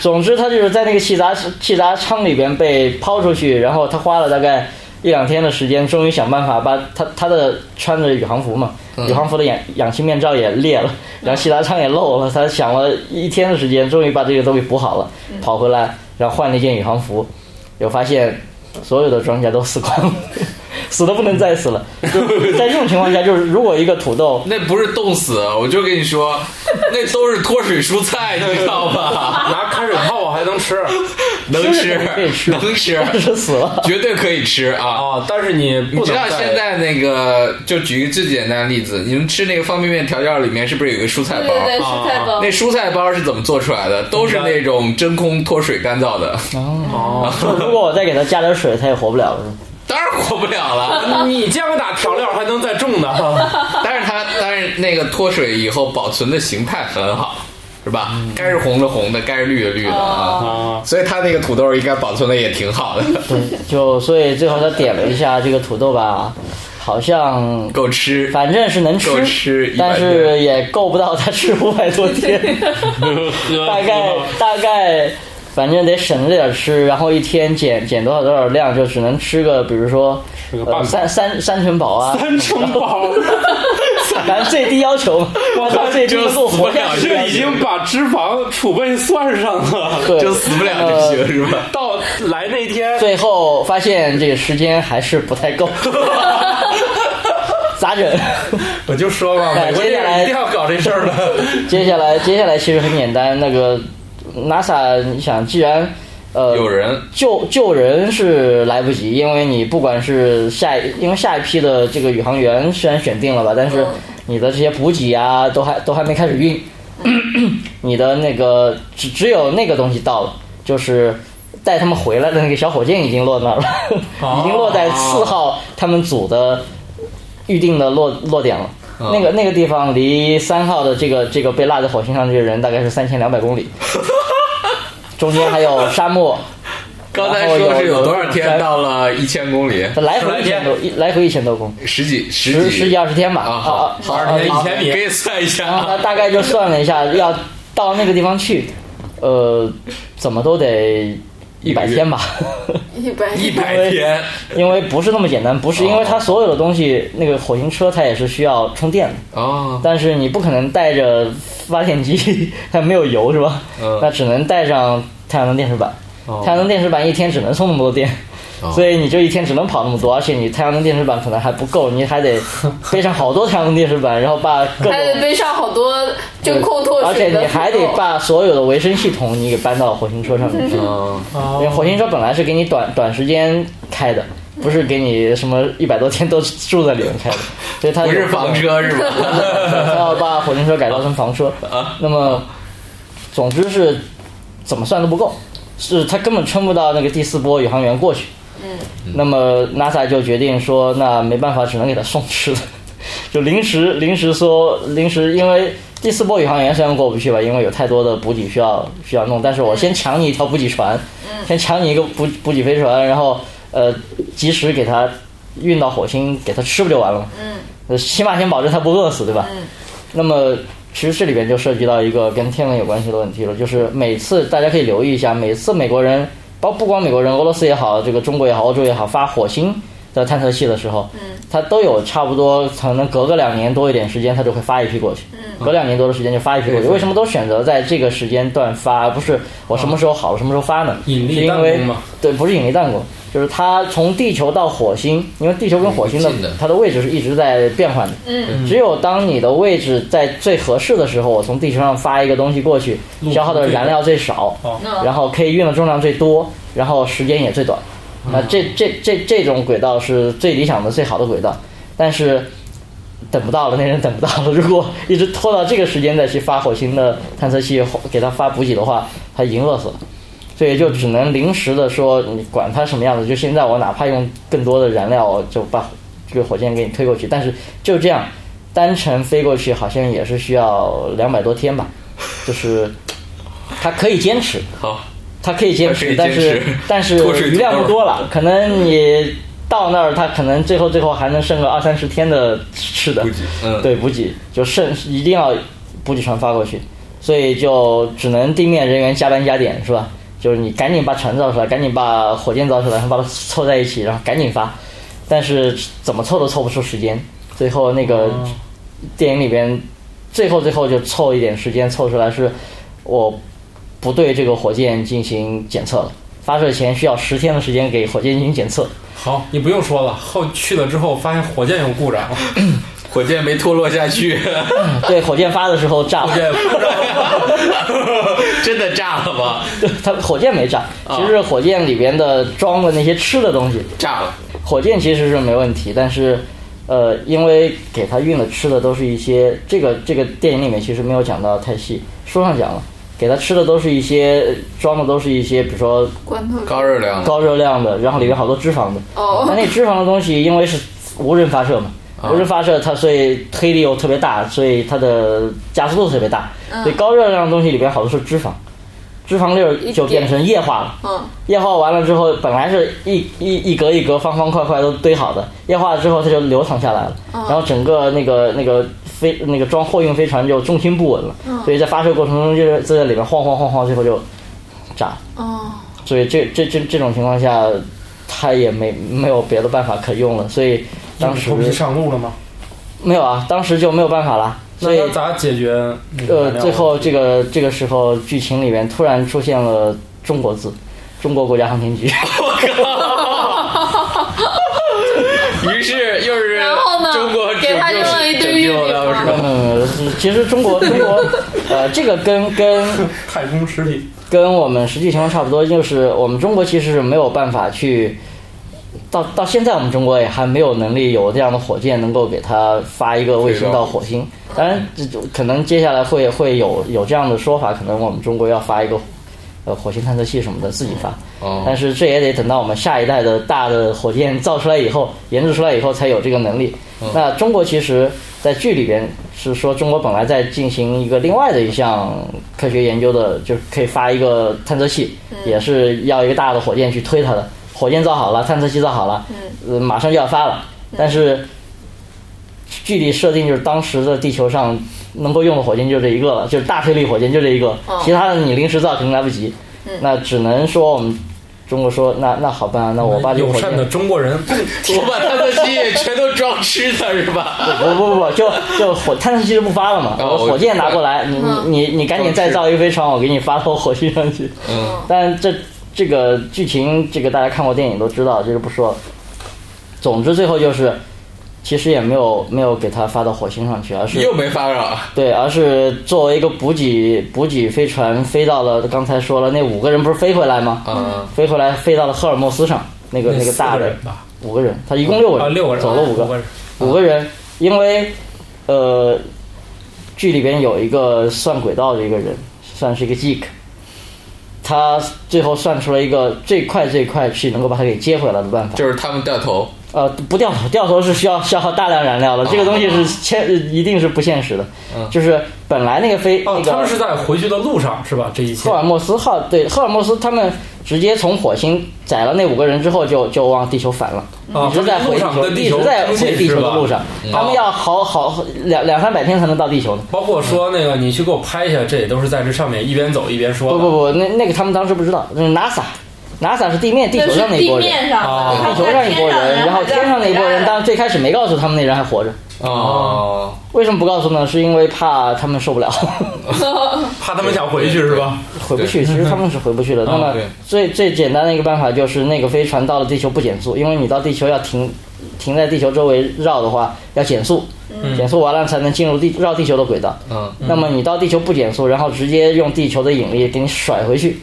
总之，他就是在那个气闸气闸舱里边被抛出去，然后他花了大概一两天的时间，终于想办法把他他的穿着宇航服嘛，宇航服的氧氧气面罩也裂了，然后气闸舱也漏了，他想了一天的时间，终于把这个都给补好了，跑回来，然后换了一件宇航服，又发现所有的装甲都死光了。死的不能再死了，就在这种情况下，就是如果一个土豆 那不是冻死，我就跟你说，那都是脱水蔬菜，你知道吧？拿开水泡还能吃 能吃可以，吃能吃，是死了，绝对可以吃啊！啊？但是你不知道现在那个，就举一个最简单的例子，你们吃那个方便面调料里面是不是有一个蔬菜包？对对对，蔬菜包那。蔬菜包是怎么做出来的？都是那种真空脱水干燥的，哦，如果我再给它加点水，它也活不了了。当然活不了了。你降打调料还能再种呢？但是它，但是那个脱水以后保存的形态很好，是吧？该是红的红的，该是绿的绿的啊。啊，所以它那个土豆应该保存的也挺好的，对，就所以最后他点了一下这个土豆吧，好像够吃。反正是能吃，够吃但是也够不到他吃五百多天，大概大概反正得省着点吃，然后一天减减多少多少量，就只能吃个比如说三三三成饱啊，三成饱，反正最低要求，我操，最低就够活下去这已经把脂肪储备算上了。就死不了就行，是吧？到来那天，最后发现这个时间还是不太够，咋整？我就说嘛，美国电影一定要搞这事儿的。接下来，接下来其实很简单，那个 NASA，你想，既然呃有人救救人是来不及，因为你不管是下一，因为下一批的这个宇航员虽然选定了吧，但是你的这些补给啊，都还都还没开始运，你的那个只只有那个东西到了，就是。带他们回来的那个小火箭已经落那儿了，已经落在四号他们组的预定的落落点了。哦那个那个地方离三号的这个这个被落在火星上这个人大概是三千两百公里，中间还有沙漠。刚才说是有多少天到了一千公里？它来回一千多，一来回一千多公里，十几十几。十十几二十天吧。啊，好，啊好，啊啊一千米。可以算一下。然后他啊。大概就算了一下，要到那个地方去，呃，怎么都得一百天吧，一百一百天，因为不是那么简单，不是因为它所有的东西，那个火星车它也是需要充电的，哦，但是你不可能带着发电机，它没有油是吧？嗯。那只能带上太阳能电池板，哦。太阳能电池板一天只能充那么多电。哦。所以你就一天只能跑那么多，而且你太阳能电池板可能还不够，你还得背上好多太阳能电池板，然后把各还得，背上好多就空脱而且你还得把所有的维生系统你给搬到火星车上面去。哦，因为火星车本来是给你短短时间开的，不是给你什么一百多天都住在里面开的，所以它不是房车是吧？他要把火星车改造成房车。那么，总之是怎么算都不够，是他根本撑不到那个第四波宇航员过去。嗯，那么 NASA 就决定说，那没办法，只能给他送吃的，就临时临时说临时，因为第四波宇航员虽然过不去吧，因为有太多的补给需要需要弄，但是我先抢你一条补给船，先抢你一个补补给飞船，然后呃及时给它运到火星，给它吃不就完了吗？嗯，起码先保证它不饿死，对吧？那么其实这里边就涉及到一个跟天文有关系的问题了，就是每次大家可以留意一下，每次美国人，包不光美国人，俄罗斯也好，这个中国也好，欧洲也好，发火星的探测器的时候，嗯，它都有差不多可能隔个两年多一点时间，它就会发一批过去，嗯，隔两年多的时间就发一批过去。为什么都选择在这个时间段发，而不是我什么时候好了什么时候发呢？引力弹是因为弓嘛对，不是引力弹弓，就是它从地球到火星，因为地球跟火星的它的位置是一直在变换的。嗯，只有当你的位置在最合适的时候，我从地球上发一个东西过去，消耗的燃料最少，哦然后可以运的重量最多，然后时间也最短。那这这这这种轨道是最理想的、最好的轨道，但是等不到了，那人等不到了。如果一直拖到这个时间再去发火星的探测器，给他发补给的话，他已经饿死了。所以就只能临时的说，你管它什么样子，就现在我哪怕用更多的燃料，我就把这个火箭给你推过去。但是就这样单程飞过去，好像也是需要两百多天吧，就是它可以坚持，好，它可以坚持，但是但是余量不多了，可能你到那儿，它可能最后最后还能剩个二三十天的吃的嗯对补给就剩一定要补给船发过去，所以就只能地面人员加班加点是吧？就是你赶紧把船造出来，赶紧把火箭造出来，然后把它凑在一起，然后赶紧发，但是怎么凑都凑不出时间，最后那个电影里边最后最后就凑一点时间凑出来是，我不对这个火箭进行检测了。发射前需要十天的时间给火箭进行检测，好，你不用说了，后去了之后发现火箭有故障，火箭没脱落下去，对，火箭发的时候炸。了，真的炸了吗？对，它火箭没炸，其实火箭里边的装的那些吃的东西，炸了，火箭其实是没问题，但是，呃，因为给他运的吃的都是一些，这个这个电影里面其实没有讲到太细，书上讲了，给他吃的都是一些装的都是一些，比如说罐头高热量的，高热量的，然后里面好多脂肪的。哦。那那脂肪的东西，因为是无人发射嘛，啊。无人发射它所以推力又特别大，所以它的加速度特别大，所以高热量的东西里边好多是脂肪，脂肪粒儿就变成液化了。嗯。液化完了之后，本来是一一一格一格方方块块都堆好的，液化了之后它就流淌下来了，然后整个那个那个飞那个装货运飞船就重心不稳了，所以在发射过程中就是就在里面晃晃晃晃，最后就炸。了。哦，所以这这这这种情况下，它也没没有别的办法可用了，所以当时头皮上路了吗？没有啊，当时就没有办法了。所以那他咋解决呃，最后这个这个时候剧情里面突然出现了中国字，中国国家航天局。于是又是然后呢中国给他拯扔了一堆月饼救了是吧？嗯，其实中国中国呃，这个跟跟太空实体，跟我们实际情况差不多，就是我们中国其实是没有办法去，到到现在我们中国也还没有能力有这样的火箭能够给它发一个卫星到火星。当然，这就可能接下来会会有有这样的说法，可能我们中国要发一个呃火星探测器什么的自己发。哦但是这也得等到我们下一代的大的火箭造出来以后，研制出来以后才有这个能力。那中国其实，在剧里边是说，中国本来在进行一个另外的一项科学研究的，就是可以发一个探测器，也是要一个大的火箭去推它的。火箭造好了，探测器造好了，呃，马上就要发了。但是具体设定就是当时的地球上能够用的火箭就这一个了，就是大推力火箭就这一个，其他的你临时造肯定来不及。那只能说我们中国说那那好办，那我把这个火友善的中国人，我把探测器全都装吃的是吧？不不不不就就火探测器就不发了嘛，哦我火箭拿过来，你你你你赶紧再造一个飞船，我给你发到火星上去。嗯，但这这个剧情，这个大家看过电影都知道，这个不说了。总之最后就是，其实也没有没有给他发到火星上去，而是又没发上。对，而是作为一个补给补给飞船飞到了刚才说了那五个人不是飞回来吗？嗯，飞回来飞到了赫尔墨斯上，那个那个大人吧，五个人，他一共六个人，啊，六个人，走了五个。五个人，五个人，因为呃，剧里边有一个算轨道的一个人，算是一个 geek，他最后算出了一个最快最快去能够把它给接回来的办法。就是他们掉头。呃，不掉头，掉头是需要消耗大量燃料的，这个东西是千一定是不现实的。嗯就是本来那个飞哦，那个他们是在回去的路上是吧？这一切赫尔墨斯号，对赫尔墨斯他们直接从火星载了那五个人之后就就往地球返了。啊，一直在路回地球，一直在回地球的路上，他们要好好两两三百天才能到地球呢。包括说那个你去给我拍一下，这也都是在这上面一边走一边说。不不不，那那个他们当时不知道，那是 NASA，NASA 是地面地球上那一波人，面上啊，地球上一波人，然后天上那一波人，当然最开始没告诉他们那人还活着，哦，为什么不告诉呢？是因为怕他们受不了，怕他们想回去是吧？回不去。其实他们是回不去的。那么最最简单的一个办法就是那个飞船到了地球不减速，因为你到地球要停停在地球周围绕的话要减速，减速完了才能进入地绕地球的轨道。嗯，那么你到地球不减速，然后直接用地球的引力给你甩回去，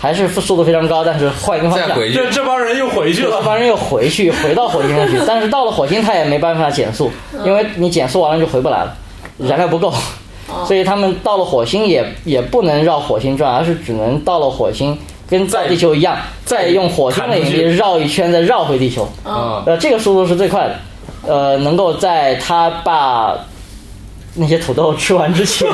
还是速度非常高，但是换一个方向。这。这帮人又回去了这。帮人又回去，回到火星上去，但是到了火星他也没办法减速，因为你减速完了就回不来了，燃料不够，所以他们到了火星也也不能绕火星转，而是只能到了火星跟在地球一样，再用火星的引力绕一圈，再绕回地球。嗯，呃，这个速度是最快的，呃，能够在他把那些土豆吃完之前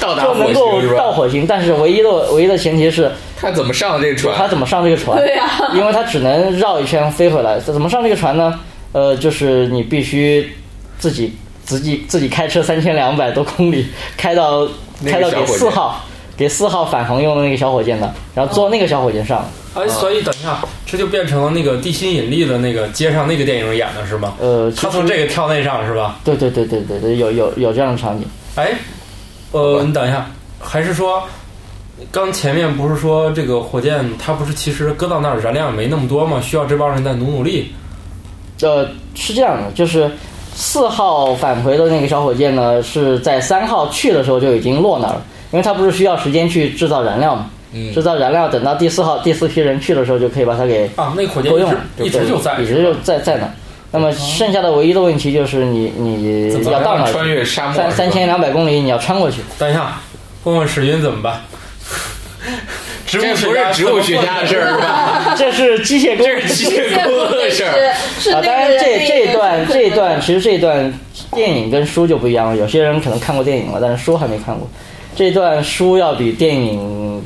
到达火就能够星是吧？到火星，但是唯一的唯一的前提是他怎么上这个船？他怎么上这个船？对呀因为他只能绕一圈飞回来。怎么上这个船呢？呃，就是你必须自己自己自己开车三千两百多公里，开到开到给四号给四号返航用的那个小火箭的，然后坐那个小火箭上。哎，所以等一下，这就变成了那个地心引力的那个街上那个电影演的是吗？呃，他从这个跳那上是吧？对对对对对对，有有有这样的场景。哎，呃，你等一下，还是说，刚前面不是说这个火箭它不是其实搁到那儿燃料也没那么多吗？需要这帮人再努努力。呃，是这样的，就是四号返回的那个小火箭呢，是在三号去的时候就已经落那儿了，因为它不是需要时间去制造燃料嘛。嗯制造燃料，等到第四号第四批人去的时候，就可以把它给啊，那个火箭够用一直，一直就在，一直就在在那。那么剩下的唯一的问题就是你你要到哪儿穿越沙漠三三千两百公里，你要穿过去。等一下，问问史云怎么办？植物这不学家是植物学家的事儿是吧？这是机械工，这是机械工的事儿。啊，当然这这一段这一段其实这一段电影跟书就不一样了，有些人可能看过电影了，但是书还没看过。这段书要比电影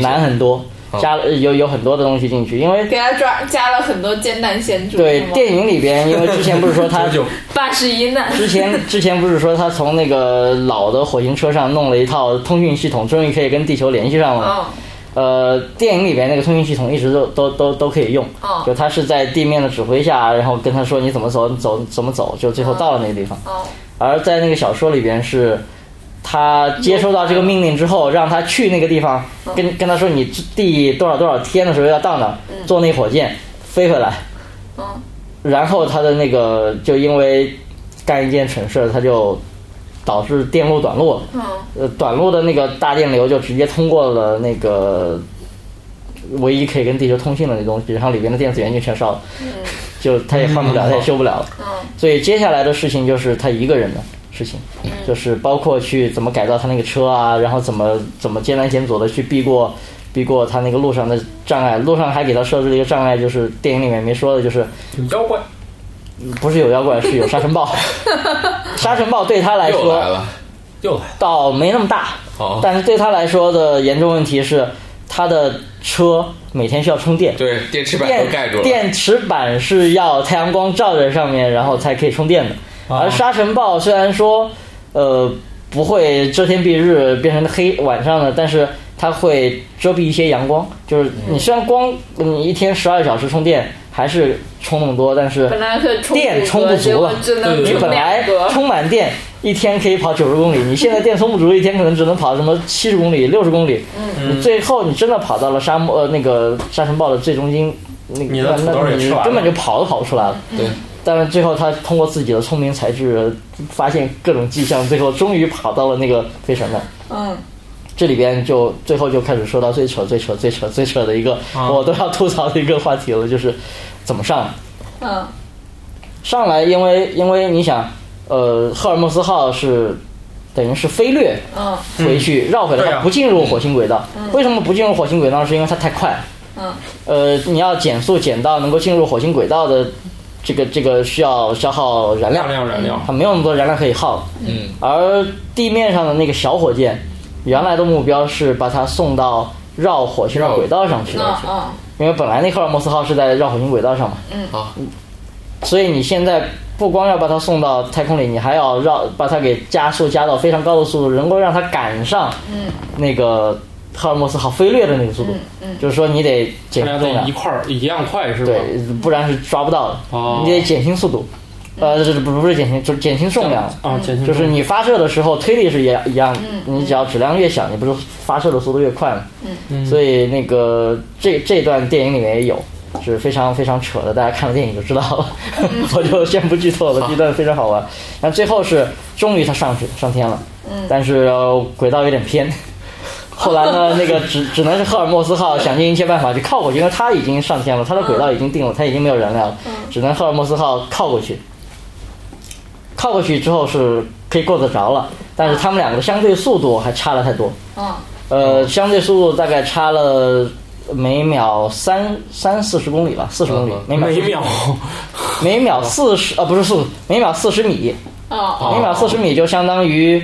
难很多，哦。加了有有很多的东西进去，因为给他抓加了很多艰难险阻，对电影里边，因为之前不是说他 八十一难，之前之前不是说他从那个老的火星车上弄了一套通讯系统，终于可以跟地球联系上了呃，电影里边那个通讯系统一直都都都都可以用，哦。就他是在地面的指挥下，然后跟他说你怎么走，你走怎么走，就最后到了那个地方。哦。而在那个小说里边是，他接收到这个命令之后，让他去那个地方，跟跟他说你第多少多少天的时候要到那，坐那火箭飞回来。嗯。然后他的那个就因为干一件蠢事，他就导致电路短路。了。嗯。呃，短路的那个大电流就直接通过了那个唯一可以跟地球通信的那东西，然后里边的电子元件全烧了，就他也换不了，他也修不了了。嗯。所以接下来的事情就是他一个人的事情，就是包括去怎么改造他那个车啊，然后怎么怎么艰难险阻的去避过避过他那个路上的障碍。路上还给他设置了一个障碍，就是电影里面没说的，就是有妖怪，不是有妖怪，是有沙尘暴。沙尘暴对他来说又来了，又来了。倒没那么大，好，但是对他来说的严重问题是，他的车每天需要充电。对，电池板电都盖住了。电池板是要太阳光照在上面，然后才可以充电的。啊而沙尘暴虽然说，呃，不会遮天蔽日变成黑晚上的，但是它会遮蔽一些阳光。就是你虽然光你一天十二小时充电还是充那么多，但是电充不足了你本来。充满电一天可以跑九十公里，你现在电充不足，一天可能只能跑什么七十公里、六十公里。嗯，你最后你真的跑到了沙漠呃那个沙尘暴的最中心，那你的那那你土豆也吃完了根本就跑都跑不出来了。对，但是最后他通过自己的聪明才智，发现各种迹象，最后终于跑到了那个飞船那。嗯，这里边就最后就开始说到最扯、最扯、最扯、最扯的一个，啊我都要吐槽的一个话题了，就是怎么上。嗯上来，因为因为你想，呃，赫尔墨斯号是等于是飞掠嗯回去，绕回来，不进入火星轨道。为什么不进入火星轨道？是因为它太快。嗯呃，你要减速减到能够进入火星轨道的这个这个需要消耗燃料。大，量燃料，它没有那么多燃料可以耗。嗯，而地面上的那个小火箭，原来的目标是把它送到绕火星的轨道上去，嗯嗯。因为本来那赫尔墨斯号是在绕火星轨道上嘛。嗯。好，所以你现在不光要把它送到太空里，你还要绕把它给加速加到非常高的速度，能够让它赶上嗯。那个赫尔墨斯号飞掠的那个速度。就是说你得大减轻重量一，块儿一样快是吧？对，不然是抓不到的。哦。你得减轻速度，呃，这不不是减轻，就是减轻重量。啊，减轻就是你发射的时候推力是一样。一样，你只要质量越小，你不是发射的速度越快吗？嗯。所以那个这这段电影里面也有，是非常非常扯的，大家看了电影就知道了，我就先不剧透了，这段非常好玩。但最后是终于他上去上天了，但是、呃轨道有点偏。后来呢，那个只只能是赫尔墨斯号想尽一切办法去靠过去，因为它已经上天了，它的轨道已经定了，它已经没有燃料了，只能赫尔墨斯号靠过去。靠过去之后是可以够得着了，但是他们两个相对速度还差了太多。嗯。呃，相对速度大概差了每秒三三四十公里吧，四十公里嗯，每秒每秒。每秒四十啊，不是速度，每秒四十米，哦。每秒四十米就相当于，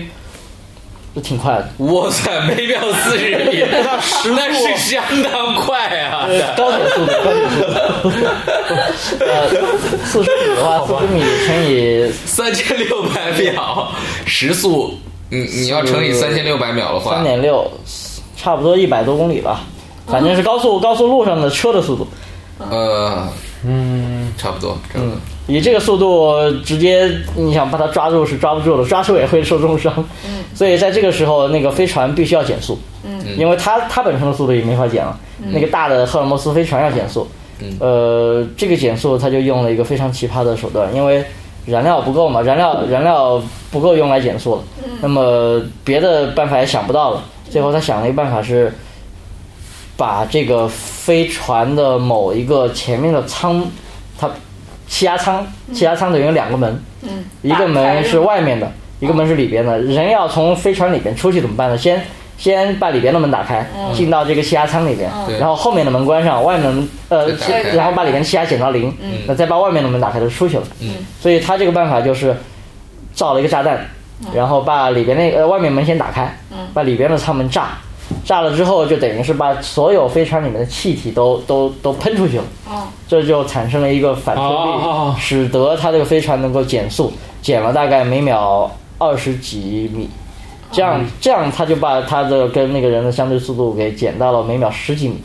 就挺快的。哇塞，每秒四十米，那是相当快啊！呃，高铁速度，高铁速度。呃，四十米的话，四十米乘以三千六百秒时速，你你要乘以三千六百秒的话三，点六，差不多一百多公里吧，反正是高速高速路上的车的速度。呃，嗯，差不多，差不多。以这个速度，直接你想把它抓住是抓不住的，抓住也会受重伤。所以在这个时候，那个飞船必须要减速，嗯因为它它本身的速度也没法减了。那个大的赫尔墨斯飞船要减速，呃，这个减速它就用了一个非常奇葩的手段，因为燃料不够嘛，燃料燃料不够用来减速了。那么别的办法也想不到了，最后他想了一个办法是。把这个飞船的某一个前面的舱，它气压舱，气压舱等于有两个门，嗯，一个门是外面的，一个门是里边的。人要从飞船里边出去怎么办呢？先先把里边的门打开，进到这个气压舱里边，然后后面的门关上，外面的门呃然后把里面气压减到零，那再把外面的门打开就出去了。嗯，所以他这个办法就是造了一个炸弹，然后把里边那呃外面门先打开，把里边的舱门炸。炸了之后，就等于是把所有飞船里面的气体都都都喷出去了。哦这就产生了一个反作哦力，使得它这个飞船能够减速，减了大概每秒二十几米。这样这样，它就把它的跟那个人的相对速度给减到了每秒十几米。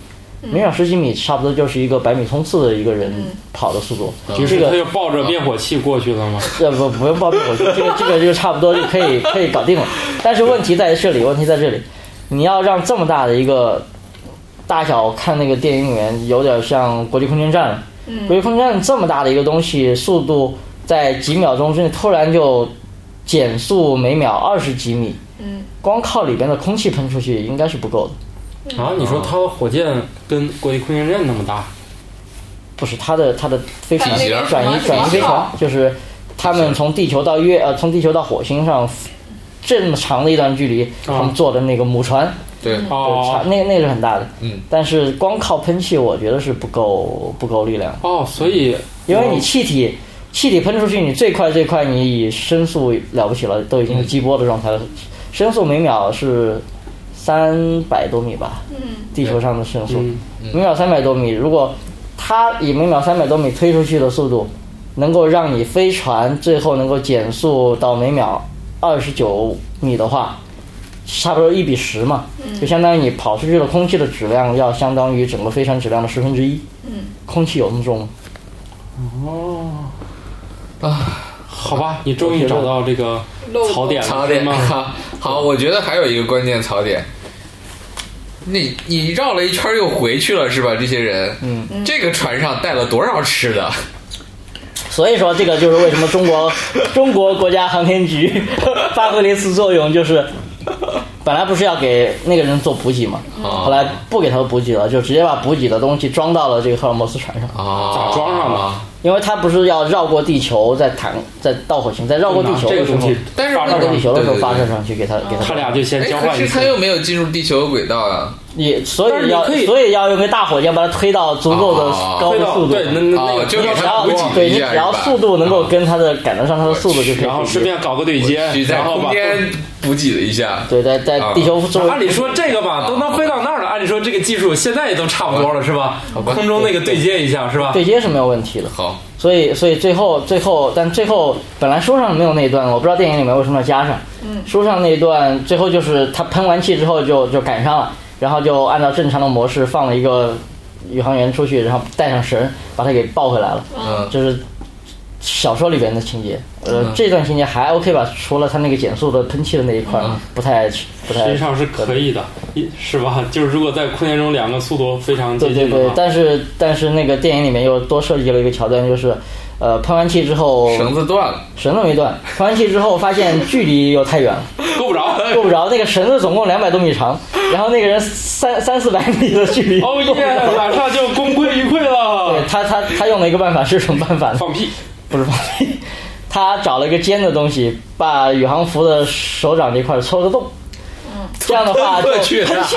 每秒十几米，差不多就是一个百米冲刺的一个人跑的速度。这就是他就抱着灭火器过去了吗？呃不不用抱灭火器这个这个就差不多就可以可以搞定了。但是问题在这里，问题在这里，你要让这么大的一个大小，看那个电影里面有点像国际空间站嗯。国际空间站这么大的一个东西，速度在几秒钟之内突然就减速每秒二十几米，嗯，光靠里边的空气喷出去应该是不够的。啊，你说它的火箭跟国际空间站那么大？不是它的它的飞船转移转移飞船，就是他们从地球到月呃从地球到火星上这么长的一段距离，他们坐的那个母船，对，那那是很大的，嗯，但是光靠喷气，我觉得是不够不够力量，哦，所以因为你气体气体喷出去，你最快最快，你以声速了不起了，都已经是激波的状态了，声速每秒是三百多米吧，嗯。地球上的声速，嗯。每秒三百多米，如果它以每秒三百多米推出去的速度，能够让你飞船最后能够减速到每秒二十九米的话，差不多一比十嘛，就相当于你跑出去的空气的质量要相当于整个飞船质量的十分之一。嗯，空气有那么重吗？好吧，你终于找到这个槽点了，槽点吗？好，好，我觉得还有一个关键槽点。你你绕了一圈又回去了是吧？这些人，嗯，这个船上带了多少吃的？所以说，这个就是为什么中国中国国家航天局 发挥了一次作用，就是本来不是要给那个人做补给嘛，后来不给他补给了，就直接把补给的东西装到了这个赫尔墨斯船上，啊，咋装上的？因为它不是要绕过地球，再弹再到火星，再绕过地球的时候这个东西，，但是发射上绕过地球的时候发射上去给他给他他俩就先哎，交换一次可是他。又没有进入地球轨道啊。也所以要以所以要用个大火箭把它推到足够的哦高的速度，对，那那个就是你只要补给对你只要速度能够跟它的赶得上它的速度就可以然后顺便搞个对接，然后把空间补给了一下。对在在啊地球周围按理说这个吧，都能飞到那儿了。按理说这个技术现在也都差不多了，是？吧空中那个对接一下，是吧？对接是没有问题的。好，所以，所以最后，最后，但最后本来书上没有那一段，我不知道电影里面为什么要加上。嗯，书上那一段最后就是他喷完气之后就就赶上了，然后就按照正常的模式放了一个宇航员出去，然后带上绳把他给抱回来了。嗯，就是小说里边的情节。呃，这段情节还 OK 吧？除了他那个减速的喷气的那一块嗯不太不太实际上是可以的，一是吧？就是如果在空间中两个速度非常接对对对近的，话，但是但是那个电影里面又多设计了一个桥段，就是，呃，喷完气之后绳子断了，绳子没断，喷完气之后发现距离又太远了，够不着。够不着。那个绳子总共两百多米长，然后那个人三三四百米的距离，哦耶，马上就功亏一篑对了。他他他用了一个办法是什么办法呢？放屁！不是放屁，他找了一个尖的东西，把宇航服的手掌这块戳个洞。这样的话就喷过去喷气，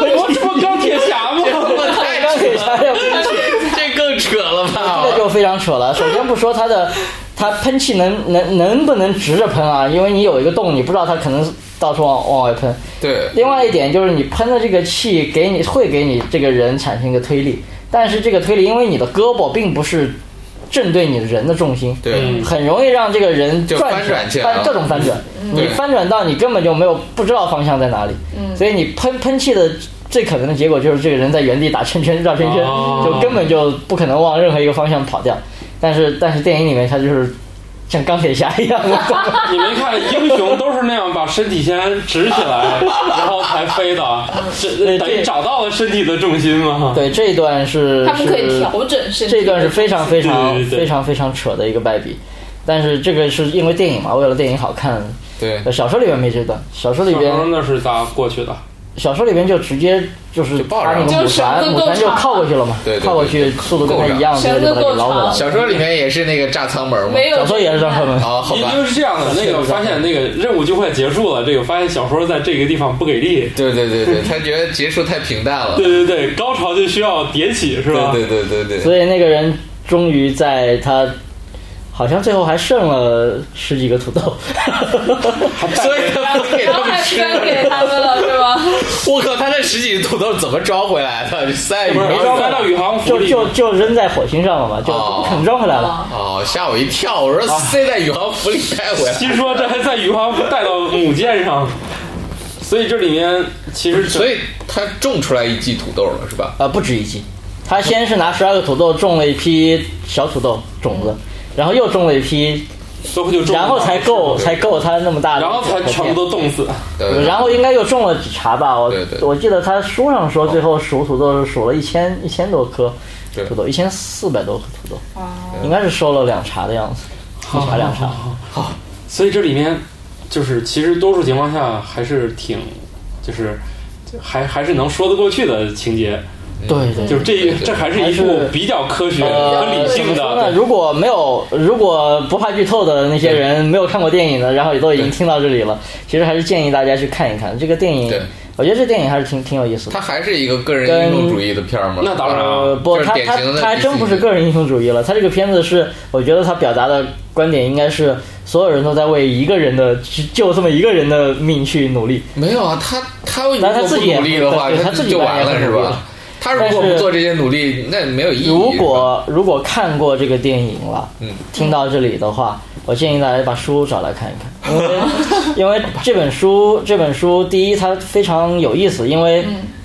我这不钢铁侠吗？钢铁侠要喷气。这更扯了吧？这个就非常扯了。首先不说它的，它喷气能能能不能直着喷啊？因为你有一个洞，你不知道它可能到处往往外喷。对，另外一点就是你喷的这个气给你会给你这个人产生一个推力，但是这个推力因为你的胳膊并不是正对你的人的重心，对，嗯。很容易让这个人就转翻转起来翻各种翻转，你翻转到你根本就没有不知道方向在哪里，所以你喷喷气的最可能的结果就是这个人在原地打圈圈绕圈圈，哦。就根本就不可能往任何一个方向跑掉。但是但是电影里面他就是像钢铁侠一样，你没看英雄都是那样把身体先直起来，然后才飞的，这等于找到了身体的重心吗。对这一段是他们可以是调整身体。这一段是非常非常对对对非常非常扯的一个败笔。但是这个是因为电影嘛，为了电影好看。对，呃小说里边没这段，小说里边那是咋过去的？小说里边就直接就是就抱他那个母船，母船就靠过去了嘛，对对对靠过去速度跟他一样，绳子就把他给捞回来了。小说里面也是那个炸舱门嘛。没有小说也是这样他们，哦，好吧因。为是这样的，那个 发现那个任务就快结束了，这个发现小说在这个地方不给力。对对对对，他觉得结束太平淡了。对对对，高潮就需要迭起，是吧？对对对对对，所以那个人终于在他好像最后还剩了十几个土豆，所以 他们给他们吃。给他们了，是吧？我靠，他那十几个土豆怎么装回来的？就塞宇航装到宇航服里，就就就扔在火星上了嘛，就肯装回来了。哦，吓我一跳！我说塞在宇航服里带回来。听说这还在宇航服带到母舰上，所以这里面其实 所以他种出来一季土豆了，是吧？呃，不止一季，他先是拿十二个土豆种了一批小土豆种子，然后又种了一批，最后就中了。然后才够才够他那么大的，然后才全部都冻死。对然后应该又种了几茬吧，我对对我记得他书上说最后数土豆是数了一千一千多颗对。土豆，一千四百多颗土豆，应该是收了两茬的样子，一茬两茬。好。所以这里面就是其实多数情况下还是挺就是还还是能说得过去的情节，对对，就是这这还是一部比较科学比较理性怎么说呢？的。如果没有，如果不怕剧透的那些人没有看过电影的，然后也都已经听到这里了，其实还是建议大家去看一看这个电影对。我觉得这电影还是挺挺有意思的它。还是一个个人英雄主义的片儿吗？那当然不，就是他他典型的他还真不是个人英雄主义了。他这个片子是，我觉得他表达的观点应该是所有人都在为一个人的去救这么一个人的命去努力。没有啊，他他如果不但他自己也努力的话，他他自己就完了是吧？他如果不做这些努力，那没有意义。如果如果看过这个电影了，嗯，听到这里的话，我建议大家把书找来看一看，因为因为这本书这本书第一它非常有意思，因为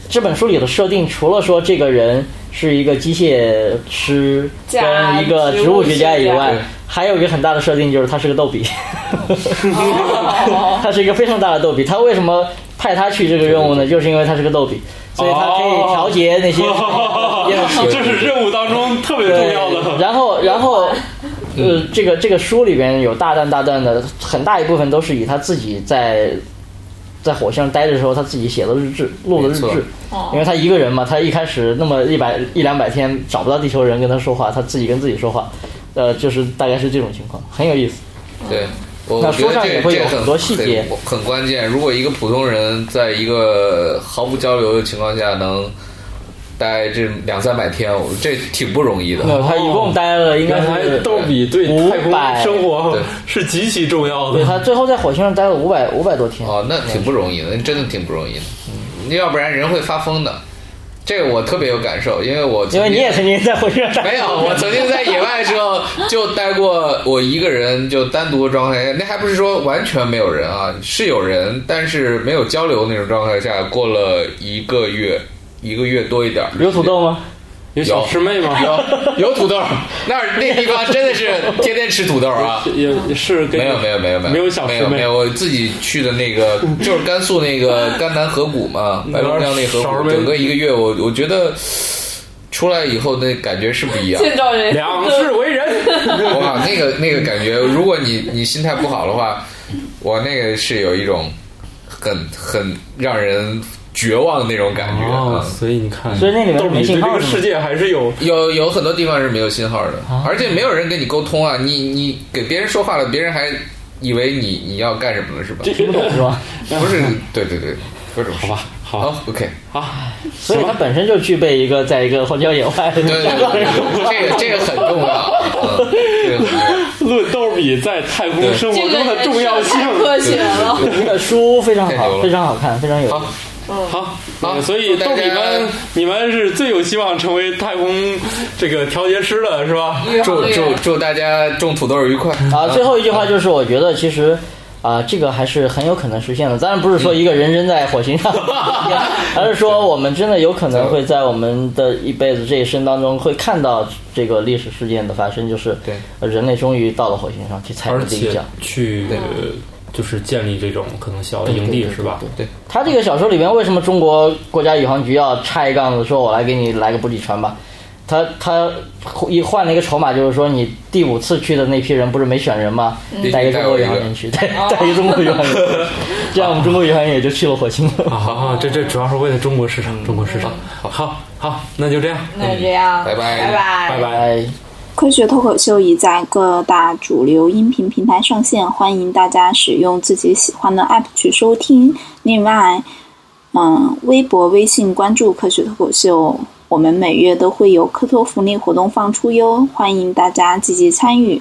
这本书里的设定除了说这个人是一个机械师跟一个植物学家以外，还有一个很大的设定就是他是个逗比，他是一个非常大的逗比。他为什么派他去这个任务呢？就是因为他是个逗比，所以他可以调节那些这 是任务当中特别重要，的。然后然后。呃，这个这个书里边有大段大段的，很大一部分都是以他自己在在火星上待的时候，他自己写的日志、录的日志。因为他一个人嘛，他一开始那么一百一两百天找不到地球人跟他说话，他自己跟自己说话，呃，就是大概是这种情况，很有意思。对，我觉得这也会有很这很多细节很很关键。如果一个普通人在一个毫不交流的情况下能待这两三百天，我这挺不容易的。他一共待了应该原来是逗比对太空生活对是极其重要的。对他最后在火星上待了五百五百多天。哦，那挺不容易的，那真的挺不容易的。嗯，要不然人会发疯的。这个我特别有感受，因为我因为你也曾经在火车上没有，我曾经在野外的时候就待过，我一个人就单独的状态下，那还不是说完全没有人啊，是有人，但是没有交流那种状态下，过了一个月，一个月多一点儿。有土豆吗？有小师妹吗？有有土豆，那儿那地方真的是天天吃土豆啊。也是跟没有没有没有没有没有小师妹没有没有，我自己去的那个就是甘肃那个甘南河谷嘛，白龙江那河谷，整个一个月我我觉得出来以后那感觉是不一样。见着人两世为人。哇，那个那个感觉，如果你你心态不好的话，我那个是有一种很很让人绝望的那种感觉哦，啊。所以你看，所以那里面是没信号是吗这个世界还是有有有很多地方是没有信号的，而且没有人跟你沟通啊！你你给别人说话了，别人还以为你你要干什么了是吧？这听不懂是吧？不是，对对对，不是，好吧，好好，OK，好，所以它本身就具备一个在一个荒郊野外的对对对，这个这个很重要，嗯，这个很重要。论逗比在太空生活中的重要性。太科学了。这个书非常好，非常好看，非常有意好思。好，好呃所以祝大家逗比们，你们是最有希望成为太空这个调节师的是吧？祝祝祝大家种土豆愉快啊，最后一句话就是，我觉得其实啊，这个还是很有可能实现的。当然不是说一个人扔在火星上，而是说我们真的有可能会在我们的一辈子这一生当中会看到这个历史事件的发生，就是人类终于到了火星上去踩而且了第一脚。去就是建立这种可能小的营地是吧？对对，他这个小说里面为什么中国国家宇航局要插一杠子说，我来给你来个补给船吧？他他一换了一个筹码，就是说你第五次去的那批人不是没选人吗？带一个中国宇航员去，带带一个中国宇航员，这样我们中国宇航员也就去了火星了。啊，这这主要是为了中国市场，中国市场。好好，那就这样，那就这样，拜拜拜拜，拜拜。拜。科学脱口秀已在各大主流音频平台上线，欢迎大家使用自己喜欢的 app 去收听。另外，嗯，微博、微信关注科学脱口秀，我们每月都会有科托福利活动放出哟，欢迎大家积极参与。